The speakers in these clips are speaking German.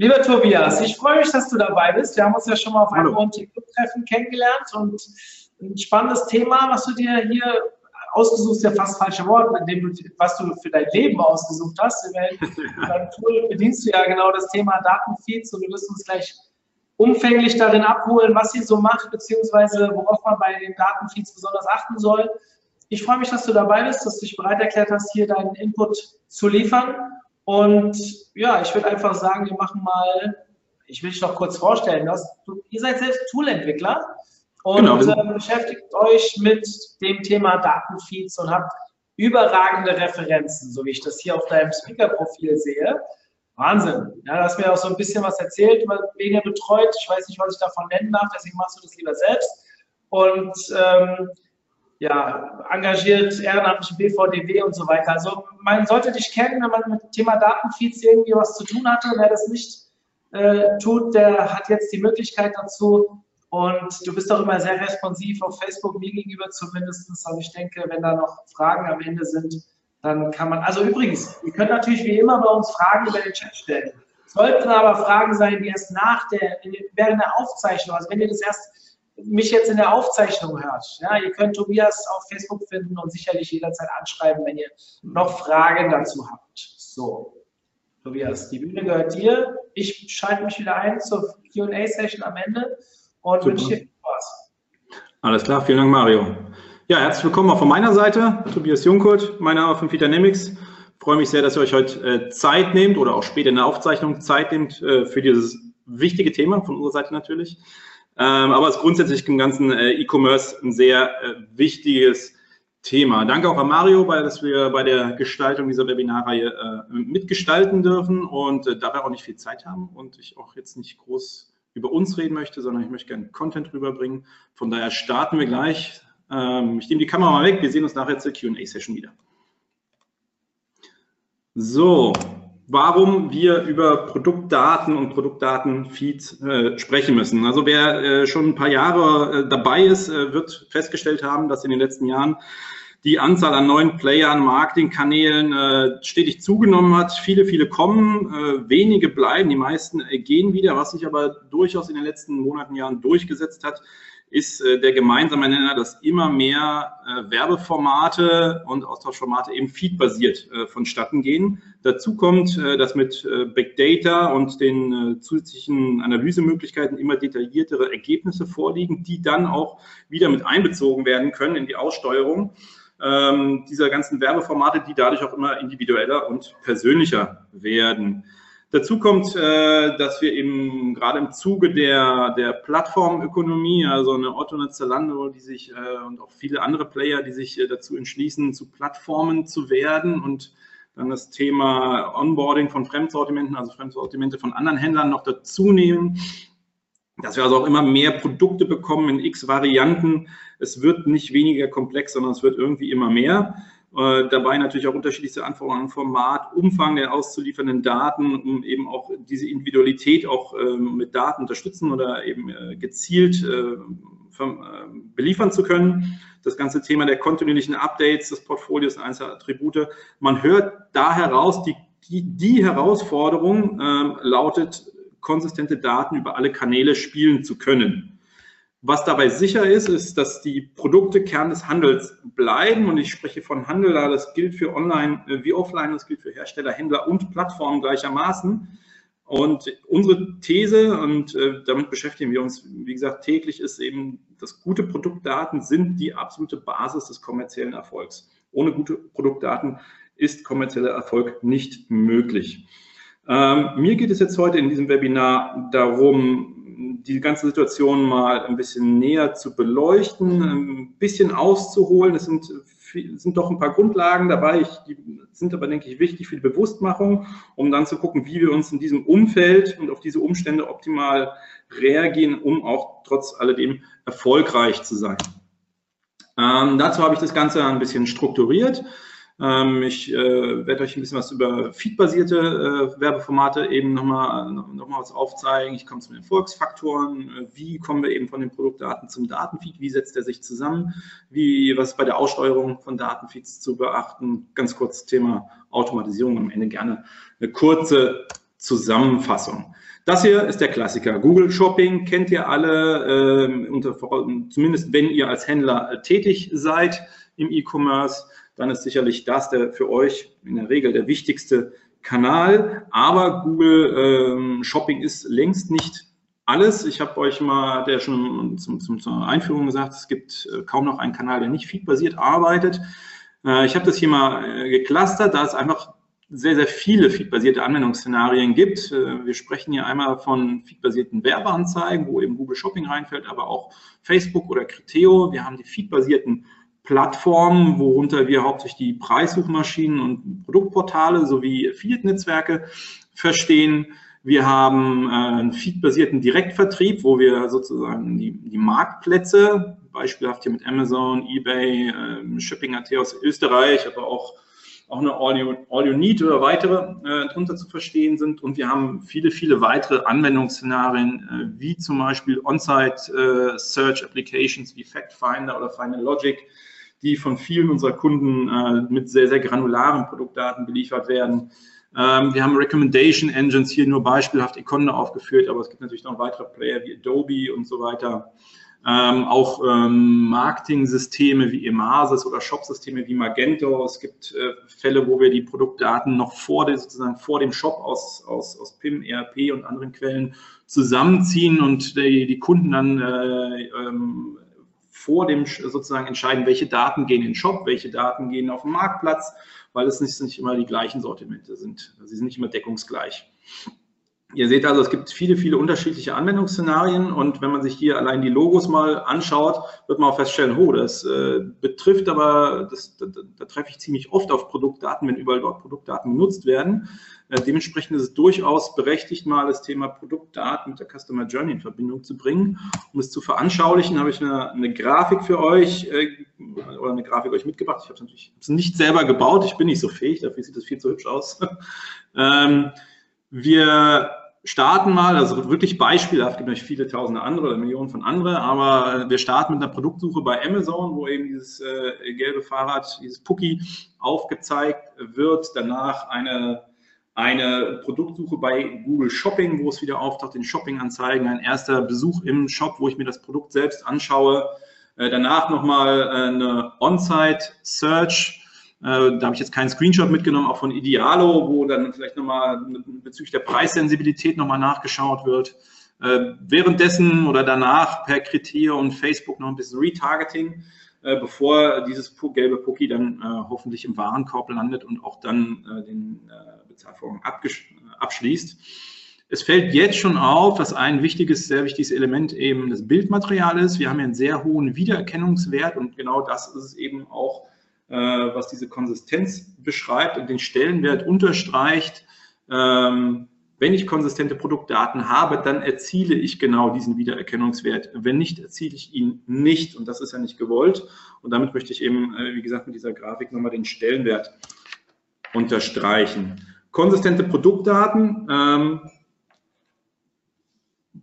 Lieber Tobias, ich freue mich, dass du dabei bist. Wir haben uns ja schon mal auf einem OMT-Treffen kennengelernt und ein spannendes Thema, was du dir hier ausgesucht hast, ja fast falsche Wort, du, was du für dein Leben ausgesucht hast. In deinem Tool bedienst du ja genau das Thema Datenfeeds und du wirst uns gleich umfänglich darin abholen, was sie so macht, beziehungsweise worauf man bei den Datenfeeds besonders achten soll. Ich freue mich, dass du dabei bist, dass du dich bereit erklärt hast, hier deinen Input zu liefern. Und ja, ich würde einfach sagen, wir machen mal, ich will dich noch kurz vorstellen, dass du, ihr seid selbst Toolentwickler und genau. äh, beschäftigt euch mit dem Thema Datenfeeds und habt überragende Referenzen, so wie ich das hier auf deinem Speaker-Profil sehe. Wahnsinn. Ja, du hast mir auch so ein bisschen was erzählt, wen ihr betreut. Ich weiß nicht, was ich davon nennen darf, deswegen machst du das lieber selbst. Und ähm, ja, engagiert ehrenamtlich BVDW und so weiter. Also man sollte dich kennen, wenn man mit dem Thema Datenfeeds irgendwie was zu tun hatte. Wer das nicht äh, tut, der hat jetzt die Möglichkeit dazu. Und du bist auch immer sehr responsiv auf Facebook, mir gegenüber zumindest. Also ich denke, wenn da noch Fragen am Ende sind, dann kann man, also übrigens, ihr könnt natürlich wie immer bei uns Fragen über den Chat stellen. Sollten aber Fragen sein, die erst nach der, während der Aufzeichnung, also wenn ihr das erst mich jetzt in der Aufzeichnung hört. Ja, ihr könnt Tobias auf Facebook finden und sicherlich jederzeit anschreiben, wenn ihr noch Fragen dazu habt. So, Tobias, die Bühne gehört dir. Ich schalte mich wieder ein zur QA-Session am Ende und Super. wünsche dir viel Spaß. Alles klar, vielen Dank, Mario. Ja, herzlich willkommen auch von meiner Seite. Tobias Jungkurt, mein Name von Dynamics. Ich freue mich sehr, dass ihr euch heute äh, Zeit nehmt oder auch später in der Aufzeichnung Zeit nehmt äh, für dieses wichtige Thema, von unserer Seite natürlich. Ähm, aber es ist grundsätzlich im ganzen äh, E-Commerce ein sehr äh, wichtiges Thema. Danke auch an Mario, weil, dass wir bei der Gestaltung dieser Webinarreihe äh, mitgestalten dürfen und äh, dabei auch nicht viel Zeit haben und ich auch jetzt nicht groß über uns reden möchte, sondern ich möchte gerne Content rüberbringen. Von daher starten wir gleich. Ähm, ich nehme die Kamera mal weg. Wir sehen uns nachher zur Q&A-Session wieder. So, warum wir über Produktdaten und Produktdatenfeeds äh, sprechen müssen. Also wer äh, schon ein paar Jahre äh, dabei ist, äh, wird festgestellt haben, dass in den letzten Jahren die Anzahl an neuen Playern, Marketingkanälen äh, stetig zugenommen hat. Viele, viele kommen, äh, wenige bleiben, die meisten gehen wieder. Was sich aber durchaus in den letzten Monaten, Jahren durchgesetzt hat, ist äh, der gemeinsame Nenner, dass immer mehr äh, Werbeformate und Austauschformate eben feedbasiert äh, vonstatten gehen. Dazu kommt, äh, dass mit äh, Big Data und den äh, zusätzlichen Analysemöglichkeiten immer detailliertere Ergebnisse vorliegen, die dann auch wieder mit einbezogen werden können in die Aussteuerung ähm, dieser ganzen Werbeformate, die dadurch auch immer individueller und persönlicher werden. Dazu kommt, äh, dass wir eben gerade im Zuge der, der Plattformökonomie, also eine Otto, eine Zalando, die sich äh, und auch viele andere Player, die sich äh, dazu entschließen, zu Plattformen zu werden und dann das Thema Onboarding von Fremdsortimenten, also Fremdsortimente von anderen Händlern noch dazu nehmen, dass wir also auch immer mehr Produkte bekommen in x Varianten. Es wird nicht weniger komplex, sondern es wird irgendwie immer mehr. Äh, dabei natürlich auch unterschiedlichste Anforderungen an Format, Umfang der auszuliefernden Daten, um eben auch diese Individualität auch ähm, mit Daten unterstützen oder eben äh, gezielt äh, beliefern zu können. Das ganze Thema der kontinuierlichen Updates des Portfolios einzelner Attribute. Man hört da heraus, die, die, die Herausforderung äh, lautet, konsistente Daten über alle Kanäle spielen zu können. Was dabei sicher ist, ist, dass die Produkte Kern des Handels bleiben. Und ich spreche von Handel, da das gilt für Online äh, wie Offline, das gilt für Hersteller, Händler und Plattformen gleichermaßen. Und unsere These, und äh, damit beschäftigen wir uns, wie gesagt, täglich, ist eben, dass gute Produktdaten sind die absolute Basis des kommerziellen Erfolgs. Ohne gute Produktdaten ist kommerzieller Erfolg nicht möglich. Ähm, mir geht es jetzt heute in diesem Webinar darum, die ganze Situation mal ein bisschen näher zu beleuchten, ein bisschen auszuholen. Es sind sind doch ein paar Grundlagen dabei, ich, die sind aber, denke ich, wichtig für die Bewusstmachung, um dann zu gucken, wie wir uns in diesem Umfeld und auf diese Umstände optimal reagieren, um auch trotz alledem erfolgreich zu sein. Ähm, dazu habe ich das Ganze ein bisschen strukturiert. Ähm, ich äh, werde euch ein bisschen was über feedbasierte äh, Werbeformate eben nochmal noch mal was aufzeigen. Ich komme zu den Erfolgsfaktoren. Äh, wie kommen wir eben von den Produktdaten zum Datenfeed? Wie setzt er sich zusammen? Wie, was ist bei der Aussteuerung von Datenfeeds zu beachten? Ganz kurz Thema Automatisierung. Am Ende gerne eine kurze Zusammenfassung. Das hier ist der Klassiker. Google Shopping kennt ihr alle, äh, unter, zumindest wenn ihr als Händler äh, tätig seid im E-Commerce dann ist sicherlich das der für euch in der Regel der wichtigste Kanal. Aber Google ähm, Shopping ist längst nicht alles. Ich habe euch mal, der schon zum, zum, zur Einführung gesagt, es gibt äh, kaum noch einen Kanal, der nicht feedbasiert arbeitet. Äh, ich habe das hier mal äh, geclustert, da es einfach sehr, sehr viele feedbasierte Anwendungsszenarien gibt. Äh, wir sprechen hier einmal von feedbasierten Werbeanzeigen, wo eben Google Shopping reinfällt, aber auch Facebook oder Criteo. Wir haben die feedbasierten Plattformen, worunter wir hauptsächlich die Preissuchmaschinen und Produktportale sowie Affiliate-Netzwerke verstehen. Wir haben äh, einen feedbasierten Direktvertrieb, wo wir sozusagen die, die Marktplätze, beispielhaft hier mit Amazon, eBay, äh, Shipping.at aus Österreich, aber auch, auch eine All You, All you Need oder weitere äh, drunter zu verstehen sind. Und wir haben viele, viele weitere Anwendungsszenarien, äh, wie zum Beispiel On-Site äh, Search Applications wie Fact Finder oder Final Logic, die von vielen unserer Kunden äh, mit sehr, sehr granularen Produktdaten beliefert werden. Ähm, wir haben Recommendation Engines hier nur beispielhaft Econo aufgeführt, aber es gibt natürlich noch weitere Player wie Adobe und so weiter. Ähm, auch ähm, Marketing-Systeme wie Emasis oder Shop-Systeme wie Magento. Es gibt äh, Fälle, wo wir die Produktdaten noch vor, der, sozusagen vor dem Shop aus, aus, aus PIM, ERP und anderen Quellen zusammenziehen und die, die Kunden dann äh, ähm, vor dem sozusagen entscheiden, welche Daten gehen in den Shop, welche Daten gehen auf den Marktplatz, weil es nicht, nicht immer die gleichen Sortimente sind. Sie sind nicht immer deckungsgleich. Ihr seht also, es gibt viele, viele unterschiedliche Anwendungsszenarien und wenn man sich hier allein die Logos mal anschaut, wird man auch feststellen, oh, das äh, betrifft aber, das, da, da, treffe ich ziemlich oft auf Produktdaten, wenn überall dort Produktdaten genutzt werden. Äh, dementsprechend ist es durchaus berechtigt, mal das Thema Produktdaten mit der Customer Journey in Verbindung zu bringen. Um es zu veranschaulichen, habe ich eine, eine Grafik für euch äh, oder eine Grafik euch mitgebracht. Ich habe es natürlich nicht selber gebaut, ich bin nicht so fähig, dafür sieht es viel zu hübsch aus. ähm, wir starten mal, also wirklich beispielhaft, gibt natürlich viele tausende andere oder Millionen von anderen, aber wir starten mit einer Produktsuche bei Amazon, wo eben dieses äh, gelbe Fahrrad, dieses Pucki aufgezeigt wird, danach eine eine Produktsuche bei Google Shopping, wo es wieder auftaucht, den Shopping-Anzeigen, ein erster Besuch im Shop, wo ich mir das Produkt selbst anschaue. Äh, danach nochmal äh, eine On-Site-Search. Äh, da habe ich jetzt keinen Screenshot mitgenommen, auch von Idealo, wo dann vielleicht nochmal bezüglich der Preissensibilität nochmal nachgeschaut wird. Währenddessen oder danach per Kriteria und Facebook noch ein bisschen Retargeting, bevor dieses gelbe Cookie dann hoffentlich im Warenkorb landet und auch dann den Bezahlvorgang abschließt. Es fällt jetzt schon auf, dass ein wichtiges, sehr wichtiges Element eben das Bildmaterial ist. Wir haben hier einen sehr hohen Wiedererkennungswert und genau das ist es eben auch, äh, was diese Konsistenz beschreibt und den Stellenwert unterstreicht. Ähm, wenn ich konsistente Produktdaten habe, dann erziele ich genau diesen Wiedererkennungswert. Wenn nicht, erziele ich ihn nicht und das ist ja nicht gewollt. Und damit möchte ich eben, äh, wie gesagt, mit dieser Grafik nochmal den Stellenwert unterstreichen. Konsistente Produktdaten ähm,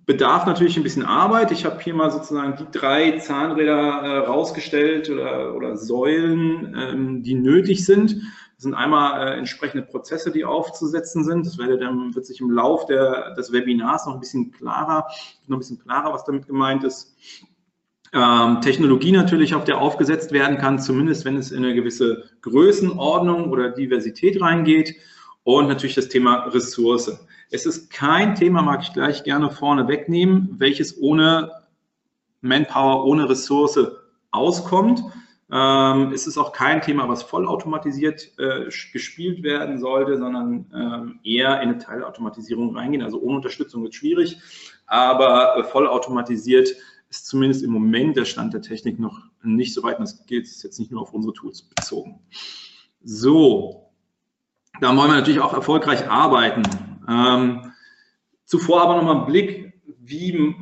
bedarf natürlich ein bisschen Arbeit. Ich habe hier mal sozusagen die drei Zahnräder äh, rausgestellt oder, oder Säulen, ähm, die nötig sind. Das sind einmal äh, entsprechende Prozesse, die aufzusetzen sind. Das werde dann, wird sich im Lauf der, des Webinars noch ein bisschen klarer, noch ein bisschen klarer, was damit gemeint ist. Ähm, Technologie natürlich, auf der aufgesetzt werden kann, zumindest wenn es in eine gewisse Größenordnung oder Diversität reingeht. Und natürlich das Thema Ressource. Es ist kein Thema, mag ich gleich gerne vorne wegnehmen, welches ohne Manpower, ohne Ressource auskommt. Ähm, es ist auch kein Thema, was vollautomatisiert äh, gespielt werden sollte, sondern ähm, eher in eine Teilautomatisierung reingehen. Also ohne Unterstützung wird schwierig, aber äh, vollautomatisiert ist zumindest im Moment der Stand der Technik noch nicht so weit. Und das gilt jetzt nicht nur auf unsere Tools bezogen. So, da wollen wir natürlich auch erfolgreich arbeiten. Ähm, zuvor aber nochmal ein Blick, wie,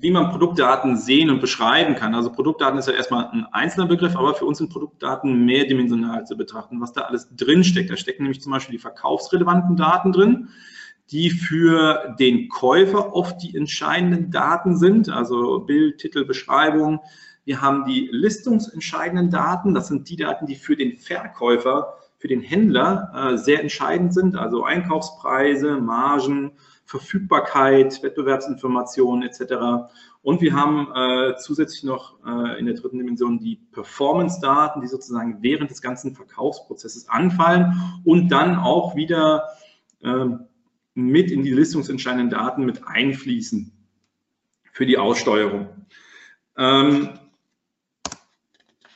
wie man Produktdaten sehen und beschreiben kann. Also Produktdaten ist ja erstmal ein einzelner Begriff, aber für uns sind Produktdaten mehrdimensional zu betrachten, was da alles drin steckt. Da stecken nämlich zum Beispiel die verkaufsrelevanten Daten drin, die für den Käufer oft die entscheidenden Daten sind, also Bild, Titel, Beschreibung. Wir haben die listungsentscheidenden Daten, das sind die Daten, die für den Verkäufer für den Händler äh, sehr entscheidend sind, also Einkaufspreise, Margen, Verfügbarkeit, Wettbewerbsinformationen etc. Und wir haben äh, zusätzlich noch äh, in der dritten Dimension die Performance-Daten, die sozusagen während des ganzen Verkaufsprozesses anfallen und dann auch wieder äh, mit in die listungsentscheidenden Daten mit einfließen für die Aussteuerung. Ähm,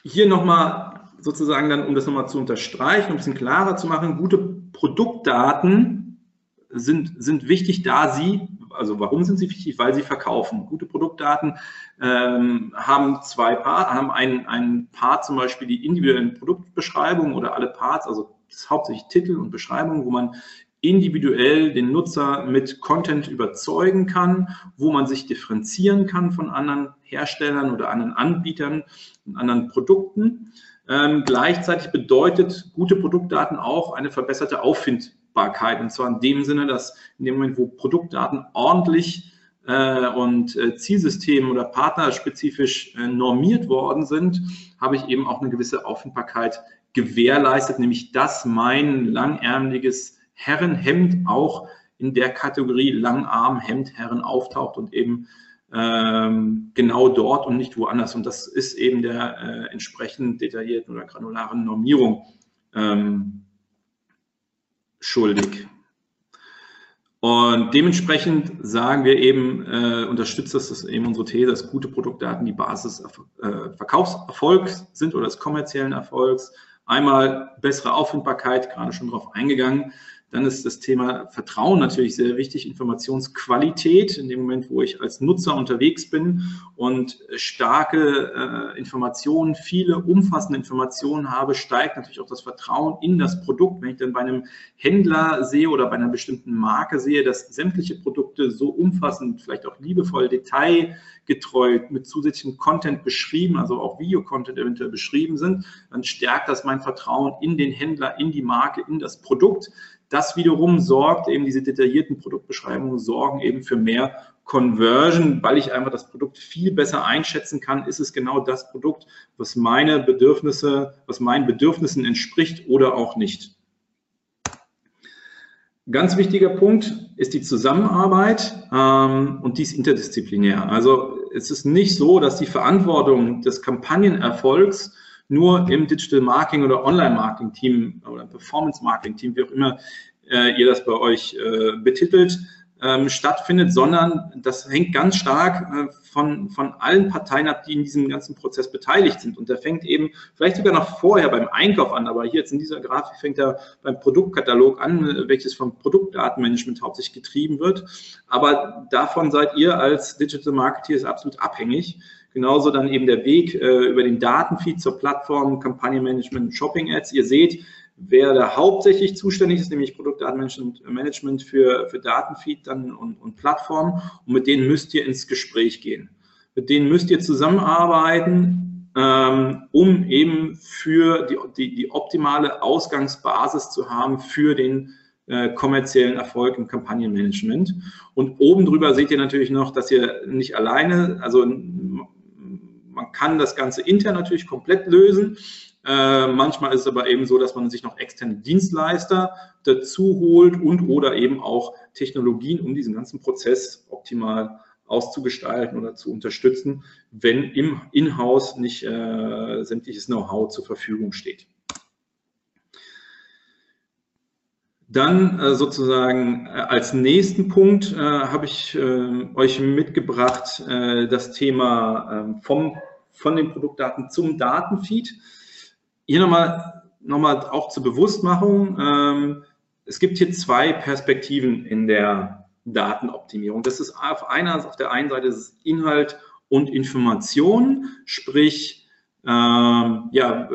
hier nochmal sozusagen dann, um das nochmal zu unterstreichen, um ein bisschen klarer zu machen, gute Produktdaten sind, sind wichtig, da sie, also warum sind sie wichtig? Weil sie verkaufen. Gute Produktdaten ähm, haben zwei Part, haben einen, einen Part zum Beispiel die individuellen Produktbeschreibungen oder alle Parts, also hauptsächlich Titel und Beschreibung, wo man individuell den Nutzer mit Content überzeugen kann, wo man sich differenzieren kann von anderen Herstellern oder anderen Anbietern und anderen Produkten. Ähm, gleichzeitig bedeutet gute Produktdaten auch eine verbesserte Auffindbarkeit. Und zwar in dem Sinne, dass in dem Moment, wo Produktdaten ordentlich äh, und äh, Zielsystem oder partnerspezifisch äh, normiert worden sind, habe ich eben auch eine gewisse Auffindbarkeit gewährleistet, nämlich dass mein langärmeliges Herrenhemd auch in der Kategorie Langarmhemd Herren auftaucht und eben ähm, genau dort und nicht woanders. Und das ist eben der äh, entsprechend detaillierten oder granularen Normierung ähm, schuldig. Und dementsprechend sagen wir eben, äh, unterstützt das, das eben unsere These, dass gute Produktdaten die Basis äh, Verkaufserfolgs sind oder des kommerziellen Erfolgs. Einmal bessere Auffindbarkeit, gerade schon darauf eingegangen. Dann ist das Thema Vertrauen natürlich sehr wichtig, Informationsqualität in dem Moment, wo ich als Nutzer unterwegs bin und starke äh, Informationen, viele umfassende Informationen habe, steigt natürlich auch das Vertrauen in das Produkt. Wenn ich dann bei einem Händler sehe oder bei einer bestimmten Marke sehe, dass sämtliche Produkte so umfassend, vielleicht auch liebevoll, detailgetreu mit zusätzlichem Content beschrieben, also auch Videocontent eventuell beschrieben sind, dann stärkt das mein Vertrauen in den Händler, in die Marke, in das Produkt. Das wiederum sorgt eben, diese detaillierten Produktbeschreibungen sorgen eben für mehr Conversion, weil ich einfach das Produkt viel besser einschätzen kann. Ist es genau das Produkt, was meine Bedürfnisse, was meinen Bedürfnissen entspricht oder auch nicht? Ganz wichtiger Punkt ist die Zusammenarbeit ähm, und dies interdisziplinär. Also es ist nicht so, dass die Verantwortung des Kampagnenerfolgs nur im Digital Marketing oder Online Marketing Team oder Performance Marketing Team, wie auch immer äh, ihr das bei euch äh, betitelt, ähm, stattfindet, sondern das hängt ganz stark äh, von, von allen Parteien ab, die in diesem ganzen Prozess beteiligt sind. Und der fängt eben vielleicht sogar noch vorher beim Einkauf an, aber hier jetzt in dieser Grafik fängt er beim Produktkatalog an, welches vom Produktdatenmanagement hauptsächlich getrieben wird. Aber davon seid ihr als Digital Marketeers absolut abhängig. Genauso dann eben der Weg äh, über den Datenfeed zur Plattform, Kampagnenmanagement, Shopping Ads. Ihr seht, wer da hauptsächlich zuständig ist, nämlich Produktdatenmanagement für, für Datenfeed dann und, und Plattform. Und mit denen müsst ihr ins Gespräch gehen. Mit denen müsst ihr zusammenarbeiten, ähm, um eben für die, die, die optimale Ausgangsbasis zu haben für den äh, kommerziellen Erfolg im Kampagnenmanagement. Und oben drüber seht ihr natürlich noch, dass ihr nicht alleine, also kann das Ganze intern natürlich komplett lösen. Äh, manchmal ist es aber eben so, dass man sich noch externe Dienstleister dazu holt und oder eben auch Technologien, um diesen ganzen Prozess optimal auszugestalten oder zu unterstützen, wenn im Inhouse nicht äh, sämtliches Know-how zur Verfügung steht. Dann äh, sozusagen äh, als nächsten Punkt äh, habe ich äh, euch mitgebracht äh, das Thema ähm, vom, von den Produktdaten zum Datenfeed. Hier nochmal noch mal auch zur Bewusstmachung. Ähm, es gibt hier zwei Perspektiven in der Datenoptimierung. Das ist auf, einer, auf der einen Seite ist Inhalt und Information, sprich ähm, ja,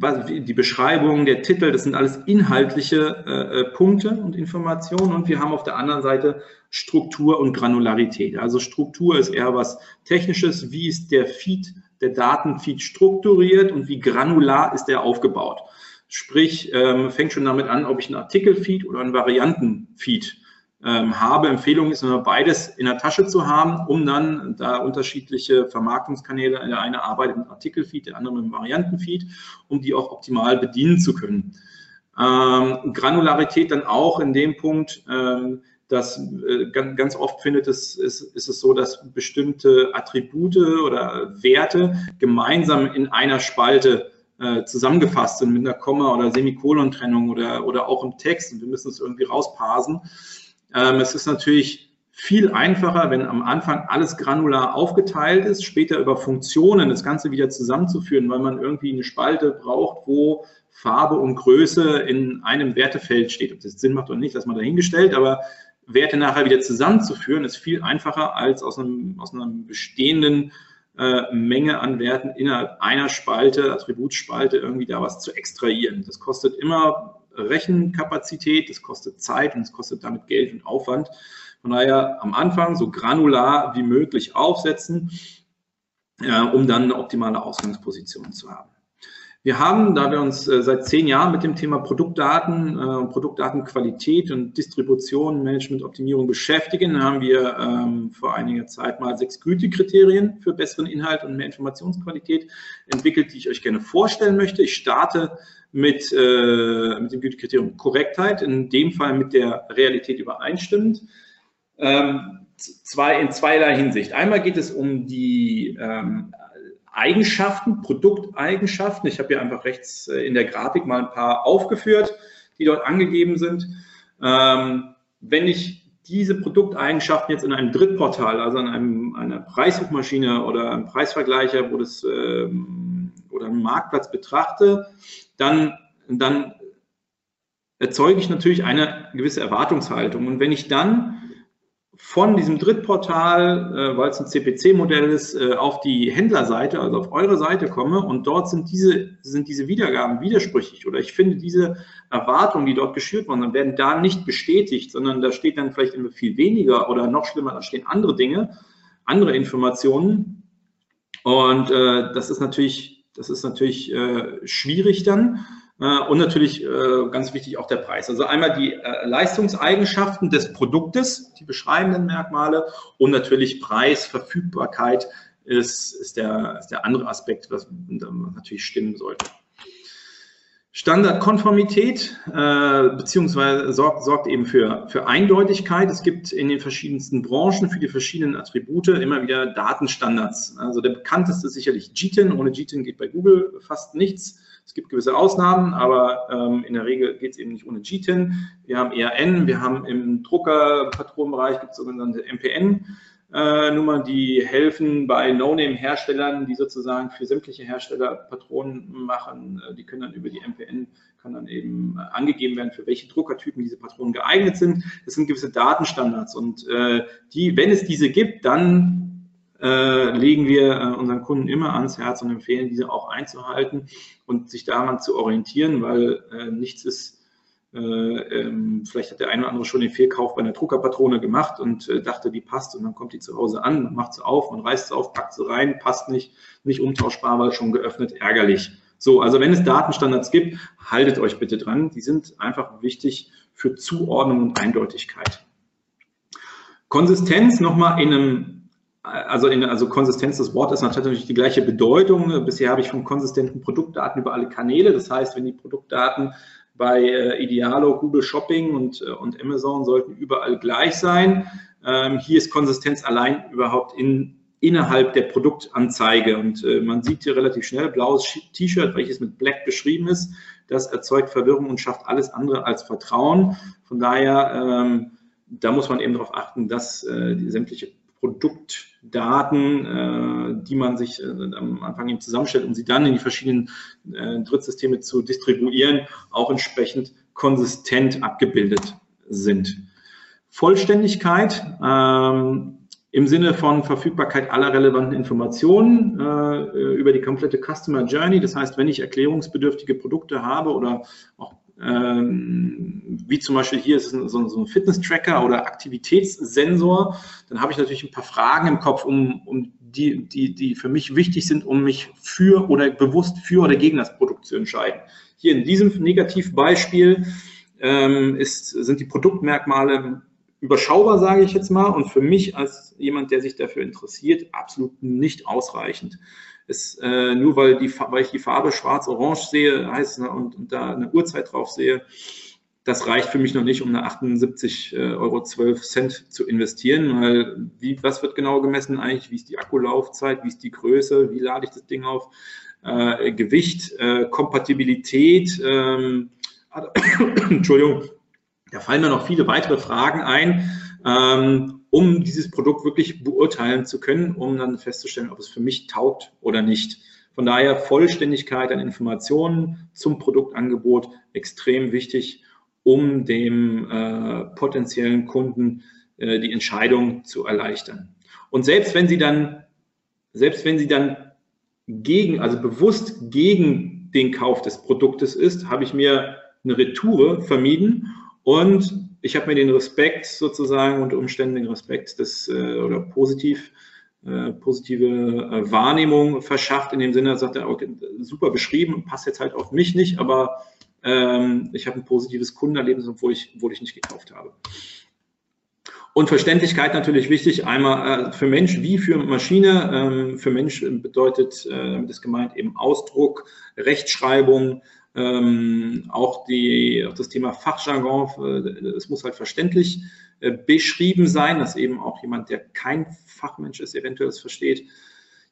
die Beschreibung, der Titel, das sind alles inhaltliche äh, äh, Punkte und Informationen. Und wir haben auf der anderen Seite Struktur und Granularität. Also Struktur ist eher was Technisches. Wie ist der Feed, der Datenfeed strukturiert und wie granular ist der aufgebaut? Sprich, ähm, fängt schon damit an, ob ich einen Artikelfeed oder einen Variantenfeed ähm, habe. Empfehlung ist immer beides in der Tasche zu haben, um dann da unterschiedliche Vermarktungskanäle, der eine arbeitet mit Artikelfeed, der andere mit Variantenfeed, um die auch optimal bedienen zu können. Ähm, Granularität dann auch in dem Punkt, ähm, dass äh, ganz, ganz oft findet es, ist, ist es so, dass bestimmte Attribute oder Werte gemeinsam in einer Spalte äh, zusammengefasst sind mit einer Komma- oder Semikolon-Trennung oder, oder auch im Text und wir müssen es irgendwie rausparsen. Ähm, es ist natürlich viel einfacher, wenn am Anfang alles granular aufgeteilt ist, später über Funktionen das Ganze wieder zusammenzuführen, weil man irgendwie eine Spalte braucht, wo Farbe und Größe in einem Wertefeld steht. Ob das Sinn macht oder nicht, das mal dahingestellt, aber Werte nachher wieder zusammenzuführen, ist viel einfacher als aus einem, aus einer bestehenden äh, Menge an Werten innerhalb einer Spalte, Attributspalte, irgendwie da was zu extrahieren. Das kostet immer Rechenkapazität, das kostet Zeit und es kostet damit Geld und Aufwand. Von daher am Anfang so granular wie möglich aufsetzen, äh, um dann eine optimale Ausgangsposition zu haben. Wir haben, da wir uns äh, seit zehn Jahren mit dem Thema Produktdaten, äh, Produktdatenqualität und Distribution, Management, Optimierung beschäftigen, haben wir ähm, vor einiger Zeit mal sechs Gütekriterien für besseren Inhalt und mehr Informationsqualität entwickelt, die ich euch gerne vorstellen möchte. Ich starte mit, äh, mit dem Gütekriterium Korrektheit, in dem Fall mit der Realität übereinstimmend. Ähm, zwei, in zweierlei Hinsicht. Einmal geht es um die ähm, Eigenschaften, Produkteigenschaften. Ich habe hier einfach rechts äh, in der Grafik mal ein paar aufgeführt, die dort angegeben sind. Ähm, wenn ich diese Produkteigenschaften jetzt in einem Drittportal, also in einem, einer Preissuchmaschine oder einem Preisvergleicher, wo das ähm, oder einem Marktplatz betrachte, dann, dann erzeuge ich natürlich eine gewisse Erwartungshaltung. Und wenn ich dann von diesem Drittportal, äh, weil es ein CPC-Modell ist, äh, auf die Händlerseite, also auf eure Seite komme und dort sind diese, sind diese Wiedergaben widersprüchlich oder ich finde diese Erwartungen, die dort geschürt worden sind, werden da nicht bestätigt, sondern da steht dann vielleicht immer viel weniger oder noch schlimmer, da stehen andere Dinge, andere Informationen und äh, das ist natürlich, das ist natürlich äh, schwierig dann. Äh, und natürlich äh, ganz wichtig auch der Preis. Also einmal die äh, Leistungseigenschaften des Produktes, die beschreibenden Merkmale und natürlich Preis, Verfügbarkeit ist, ist, der, ist der andere Aspekt, was natürlich stimmen sollte. Standardkonformität äh, beziehungsweise sorgt, sorgt eben für, für Eindeutigkeit. Es gibt in den verschiedensten Branchen für die verschiedenen Attribute immer wieder Datenstandards. Also der bekannteste ist sicherlich GTIN. Ohne GTIN geht bei Google fast nichts. Es gibt gewisse Ausnahmen, aber ähm, in der Regel geht es eben nicht ohne GTIN. Wir haben ERN, wir haben im Druckerpatronenbereich gibt es sogenannte MPN. Äh, Nummern, die helfen bei No-Name-Herstellern, die sozusagen für sämtliche Hersteller Patronen machen. Äh, die können dann über die MPN kann dann eben angegeben werden, für welche Druckertypen diese Patronen geeignet sind. Das sind gewisse Datenstandards und äh, die, wenn es diese gibt, dann äh, legen wir äh, unseren Kunden immer ans Herz und empfehlen, diese auch einzuhalten und sich daran zu orientieren, weil äh, nichts ist, äh, ähm, vielleicht hat der eine oder andere schon den Fehlkauf bei einer Druckerpatrone gemacht und äh, dachte, die passt und dann kommt die zu Hause an, man macht sie auf, man reißt sie auf, packt sie rein, passt nicht, nicht umtauschbar, weil schon geöffnet, ärgerlich. So, also wenn es Datenstandards gibt, haltet euch bitte dran. Die sind einfach wichtig für Zuordnung und Eindeutigkeit. Konsistenz nochmal in einem also, in, also Konsistenz des Wortes hat natürlich die gleiche Bedeutung. Bisher habe ich von konsistenten Produktdaten über alle Kanäle. Das heißt, wenn die Produktdaten bei äh, Idealo, Google Shopping und, äh, und Amazon sollten überall gleich sein. Ähm, hier ist Konsistenz allein überhaupt in, innerhalb der Produktanzeige. Und äh, man sieht hier relativ schnell blaues T-Shirt, welches mit Black beschrieben ist. Das erzeugt Verwirrung und schafft alles andere als Vertrauen. Von daher, ähm, da muss man eben darauf achten, dass äh, sämtliche Produktdaten, äh, die man sich äh, am Anfang eben zusammenstellt, um sie dann in die verschiedenen äh, Drittsysteme zu distribuieren, auch entsprechend konsistent abgebildet sind. Vollständigkeit ähm, im Sinne von Verfügbarkeit aller relevanten Informationen äh, über die komplette Customer Journey. Das heißt, wenn ich erklärungsbedürftige Produkte habe oder auch ähm, wie zum Beispiel hier ist es so, so ein Fitness-Tracker oder Aktivitätssensor, dann habe ich natürlich ein paar Fragen im Kopf, um, um die, die, die für mich wichtig sind, um mich für oder bewusst für oder gegen das Produkt zu entscheiden. Hier in diesem Negativbeispiel ähm, ist, sind die Produktmerkmale überschaubar, sage ich jetzt mal, und für mich als jemand, der sich dafür interessiert, absolut nicht ausreichend. Es, äh, nur weil, die, weil ich die Farbe schwarz-orange sehe, heißt und, und da eine Uhrzeit drauf sehe, das reicht für mich noch nicht, um eine 78,12 äh, Euro zu investieren, weil wie, was wird genau gemessen eigentlich? Wie ist die Akkulaufzeit? Wie ist die Größe? Wie lade ich das Ding auf? Äh, Gewicht, äh, Kompatibilität, ähm, Entschuldigung, da fallen mir noch viele weitere Fragen ein, ähm, um dieses Produkt wirklich beurteilen zu können, um dann festzustellen, ob es für mich taugt oder nicht. Von daher Vollständigkeit an Informationen zum Produktangebot extrem wichtig, um dem äh, potenziellen Kunden äh, die Entscheidung zu erleichtern. Und selbst wenn Sie dann, selbst wenn Sie dann gegen, also bewusst gegen den Kauf des Produktes ist, habe ich mir eine Retour vermieden und ich habe mir den Respekt sozusagen unter Umständen den Respekt des äh, oder positiv äh, positive äh, Wahrnehmung verschafft, in dem Sinne, dass sagt er, okay, super beschrieben, passt jetzt halt auf mich nicht, aber ähm, ich habe ein positives Kundenerlebnis, obwohl ich, obwohl ich nicht gekauft habe. Und Verständlichkeit natürlich wichtig, einmal äh, für Mensch wie für Maschine. Ähm, für Mensch bedeutet äh, das gemeint eben Ausdruck, Rechtschreibung, ähm, auch, die, auch das Thema Fachjargon, äh, es muss halt verständlich äh, beschrieben sein, dass eben auch jemand, der kein Fachmensch ist, eventuell es versteht,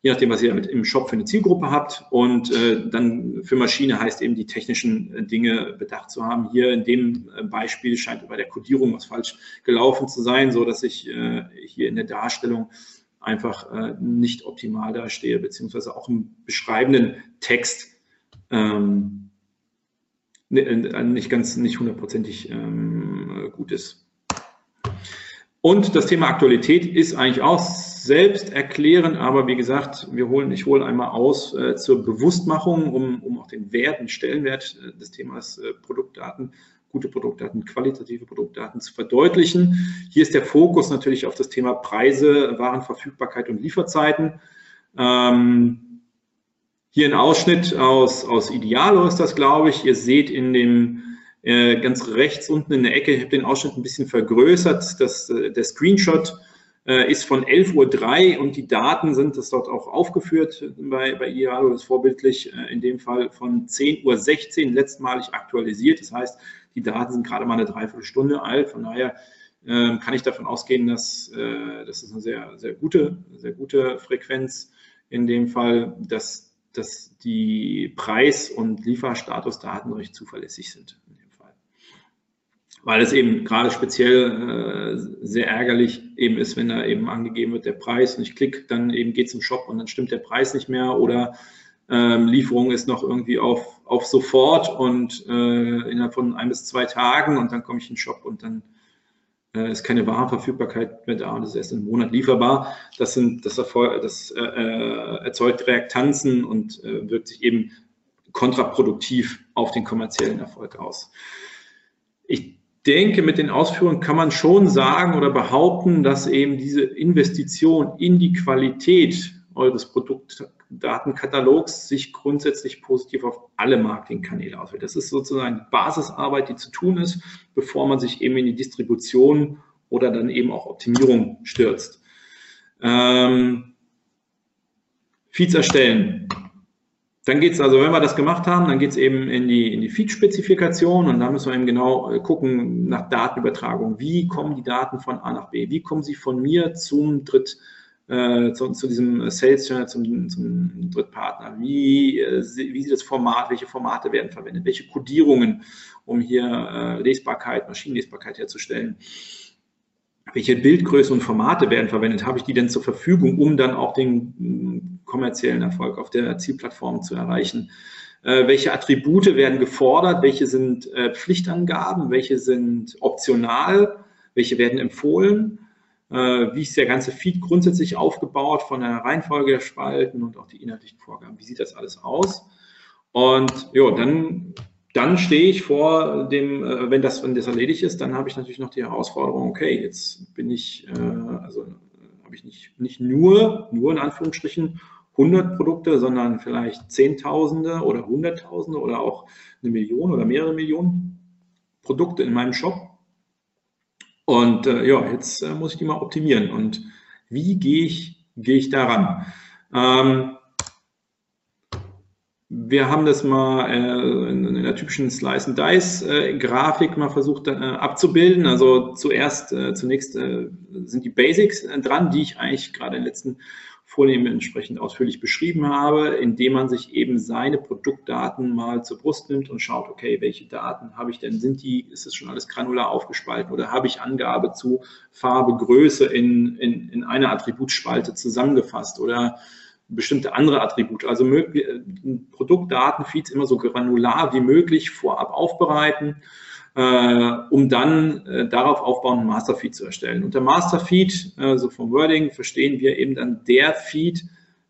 je nachdem, was ihr damit im Shop für eine Zielgruppe habt. Und äh, dann für Maschine heißt eben, die technischen äh, Dinge bedacht zu haben. Hier in dem Beispiel scheint bei der Codierung was falsch gelaufen zu sein, so dass ich äh, hier in der Darstellung einfach äh, nicht optimal dastehe, beziehungsweise auch im beschreibenden Text ähm, nicht ganz, nicht hundertprozentig ähm, gut ist. Und das Thema Aktualität ist eigentlich auch selbst erklären, aber wie gesagt, wir holen, ich hole einmal aus äh, zur Bewusstmachung, um, um auch den Wert, den Stellenwert äh, des Themas äh, Produktdaten, gute Produktdaten, qualitative Produktdaten zu verdeutlichen. Hier ist der Fokus natürlich auf das Thema Preise, Warenverfügbarkeit und Lieferzeiten. Ähm, hier ein Ausschnitt aus, aus Idealo ist das, glaube ich. Ihr seht in dem äh, ganz rechts unten in der Ecke, ich habe den Ausschnitt ein bisschen vergrößert. Das, äh, der Screenshot äh, ist von 11.03 Uhr und die Daten sind, das dort auch aufgeführt bei, bei Idealo, das ist vorbildlich, äh, in dem Fall von 10.16 Uhr letztmalig aktualisiert. Das heißt, die Daten sind gerade mal eine Dreiviertelstunde alt. Von daher ähm, kann ich davon ausgehen, dass äh, das ist eine sehr, sehr gute, sehr gute Frequenz in dem Fall, dass dass die Preis- und Lieferstatusdaten recht zuverlässig sind in dem Fall. Weil es eben gerade speziell äh, sehr ärgerlich eben ist, wenn da eben angegeben wird der Preis und ich klicke, dann eben geht es im Shop und dann stimmt der Preis nicht mehr oder ähm, Lieferung ist noch irgendwie auf, auf sofort und äh, innerhalb von ein bis zwei Tagen und dann komme ich in den Shop und dann äh, ist keine Warenverfügbarkeit mehr da und ist erst im Monat lieferbar. Das, sind, das, Erfolg, das äh, äh, erzeugt Reaktanzen und äh, wirkt sich eben kontraproduktiv auf den kommerziellen Erfolg aus. Ich denke, mit den Ausführungen kann man schon sagen oder behaupten, dass eben diese Investition in die Qualität eures Produktdatenkatalogs sich grundsätzlich positiv auf alle Marketingkanäle auswirkt. Das ist sozusagen die Basisarbeit, die zu tun ist, bevor man sich eben in die Distribution oder dann eben auch Optimierung stürzt. Ähm, Feeds erstellen. Dann geht es also, wenn wir das gemacht haben, dann geht es eben in die, in die Feed-Spezifikation und da müssen wir eben genau äh, gucken nach Datenübertragung. Wie kommen die Daten von A nach B? Wie kommen sie von mir zum Dritt, äh, zu, zu, diesem Sales Channel, zum, zum Drittpartner. Wie, äh, wie sieht das Format, welche Formate werden verwendet, welche Codierungen, um hier äh, Lesbarkeit, Maschinenlesbarkeit herzustellen. Welche Bildgrößen und Formate werden verwendet? Habe ich die denn zur Verfügung, um dann auch den mm, kommerziellen Erfolg auf der Zielplattform zu erreichen? Äh, welche Attribute werden gefordert? Welche sind äh, Pflichtangaben? Welche sind optional? Welche werden empfohlen? Äh, wie ist der ganze Feed grundsätzlich aufgebaut von der Reihenfolge der Spalten und auch die inhaltlichen Vorgaben? Wie sieht das alles aus? Und ja, dann, dann stehe ich vor dem, äh, wenn das, wenn das erledigt ist, dann habe ich natürlich noch die Herausforderung, okay, jetzt bin ich, äh, also habe ich nicht, nicht nur, nur in Anführungsstrichen 100 Produkte, sondern vielleicht Zehntausende oder Hunderttausende oder auch eine Million oder mehrere Millionen Produkte in meinem Shop. Und äh, ja, jetzt äh, muss ich die mal optimieren. Und wie gehe ich, gehe ich daran? Ähm, wir haben das mal äh, in, der typischen Slice and Dice äh, Grafik mal versucht äh, abzubilden. Also zuerst, äh, zunächst äh, sind die Basics äh, dran, die ich eigentlich gerade in den letzten Folien entsprechend ausführlich beschrieben habe, indem man sich eben seine Produktdaten mal zur Brust nimmt und schaut, okay, welche Daten habe ich denn? Sind die, ist es schon alles granular aufgespalten oder habe ich Angabe zu Farbe, Größe in, in, in einer Attributspalte zusammengefasst oder bestimmte andere Attribute. Also Produktdatenfeeds immer so granular wie möglich vorab aufbereiten, äh, um dann äh, darauf aufbauend einen Masterfeed zu erstellen. Und der Masterfeed, äh, so vom Wording, verstehen wir eben dann der Feed,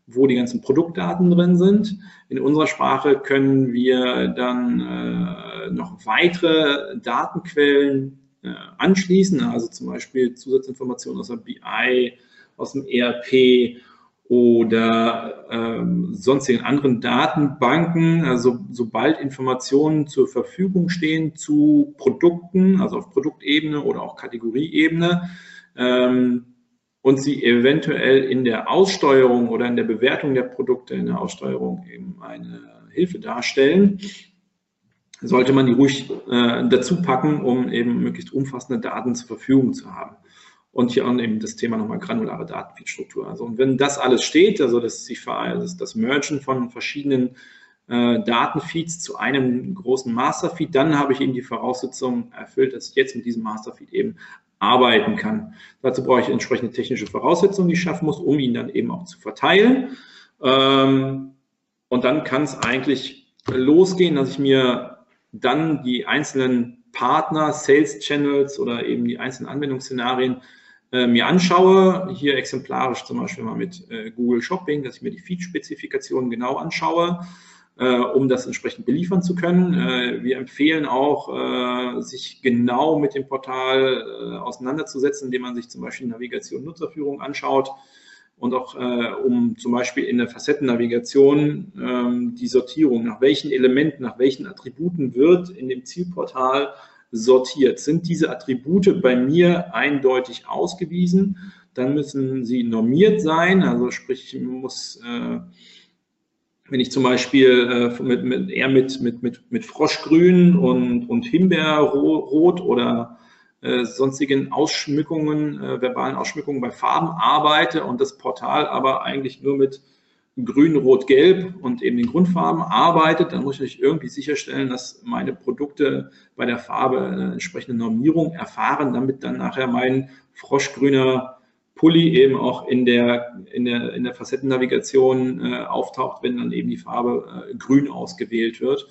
wo die ganzen Produktdaten drin sind. In unserer Sprache können wir dann äh, noch weitere Datenquellen äh, anschließen, also zum Beispiel Zusatzinformationen aus der BI, aus dem ERP oder ähm, sonstigen anderen Datenbanken, also sobald Informationen zur Verfügung stehen zu Produkten, also auf Produktebene oder auch Kategorieebene, ähm, und sie eventuell in der Aussteuerung oder in der Bewertung der Produkte in der Aussteuerung eben eine Hilfe darstellen, sollte man die ruhig äh, dazu packen, um eben möglichst umfassende Daten zur Verfügung zu haben. Und hier auch eben das Thema nochmal granulare Datenfeedstruktur. Also und wenn das alles steht, also das, das, das Mergen von verschiedenen äh, Datenfeeds zu einem großen Masterfeed, dann habe ich eben die Voraussetzungen erfüllt, dass ich jetzt mit diesem Masterfeed eben arbeiten kann. Dazu brauche ich entsprechende technische Voraussetzungen, die ich schaffen muss, um ihn dann eben auch zu verteilen. Ähm, und dann kann es eigentlich losgehen, dass ich mir dann die einzelnen Partner, Sales Channels oder eben die einzelnen Anwendungsszenarien äh, mir anschaue, hier exemplarisch zum Beispiel mal mit äh, Google Shopping, dass ich mir die Feed-Spezifikationen genau anschaue, äh, um das entsprechend beliefern zu können. Äh, wir empfehlen auch, äh, sich genau mit dem Portal äh, auseinanderzusetzen, indem man sich zum Beispiel Navigation, Nutzerführung anschaut und auch um zum Beispiel in der Facettennavigation ähm, die Sortierung, nach welchen Elementen, nach welchen Attributen wird in dem Zielportal sortiert. Sind diese Attribute bei mir eindeutig ausgewiesen, dann müssen sie normiert sein, also sprich, muss, äh, wenn ich zum Beispiel äh, mit, mit, eher mit, mit, mit, mit Froschgrün und, und Himbeerrot oder äh, sonstigen Ausschmückungen, äh, verbalen Ausschmückungen bei Farben arbeite und das Portal aber eigentlich nur mit Grün, Rot, Gelb und eben den Grundfarben arbeitet, dann muss ich irgendwie sicherstellen, dass meine Produkte bei der Farbe eine entsprechende Normierung erfahren, damit dann nachher mein froschgrüner Pulli eben auch in der, in der, in der Facettennavigation äh, auftaucht, wenn dann eben die Farbe äh, grün ausgewählt wird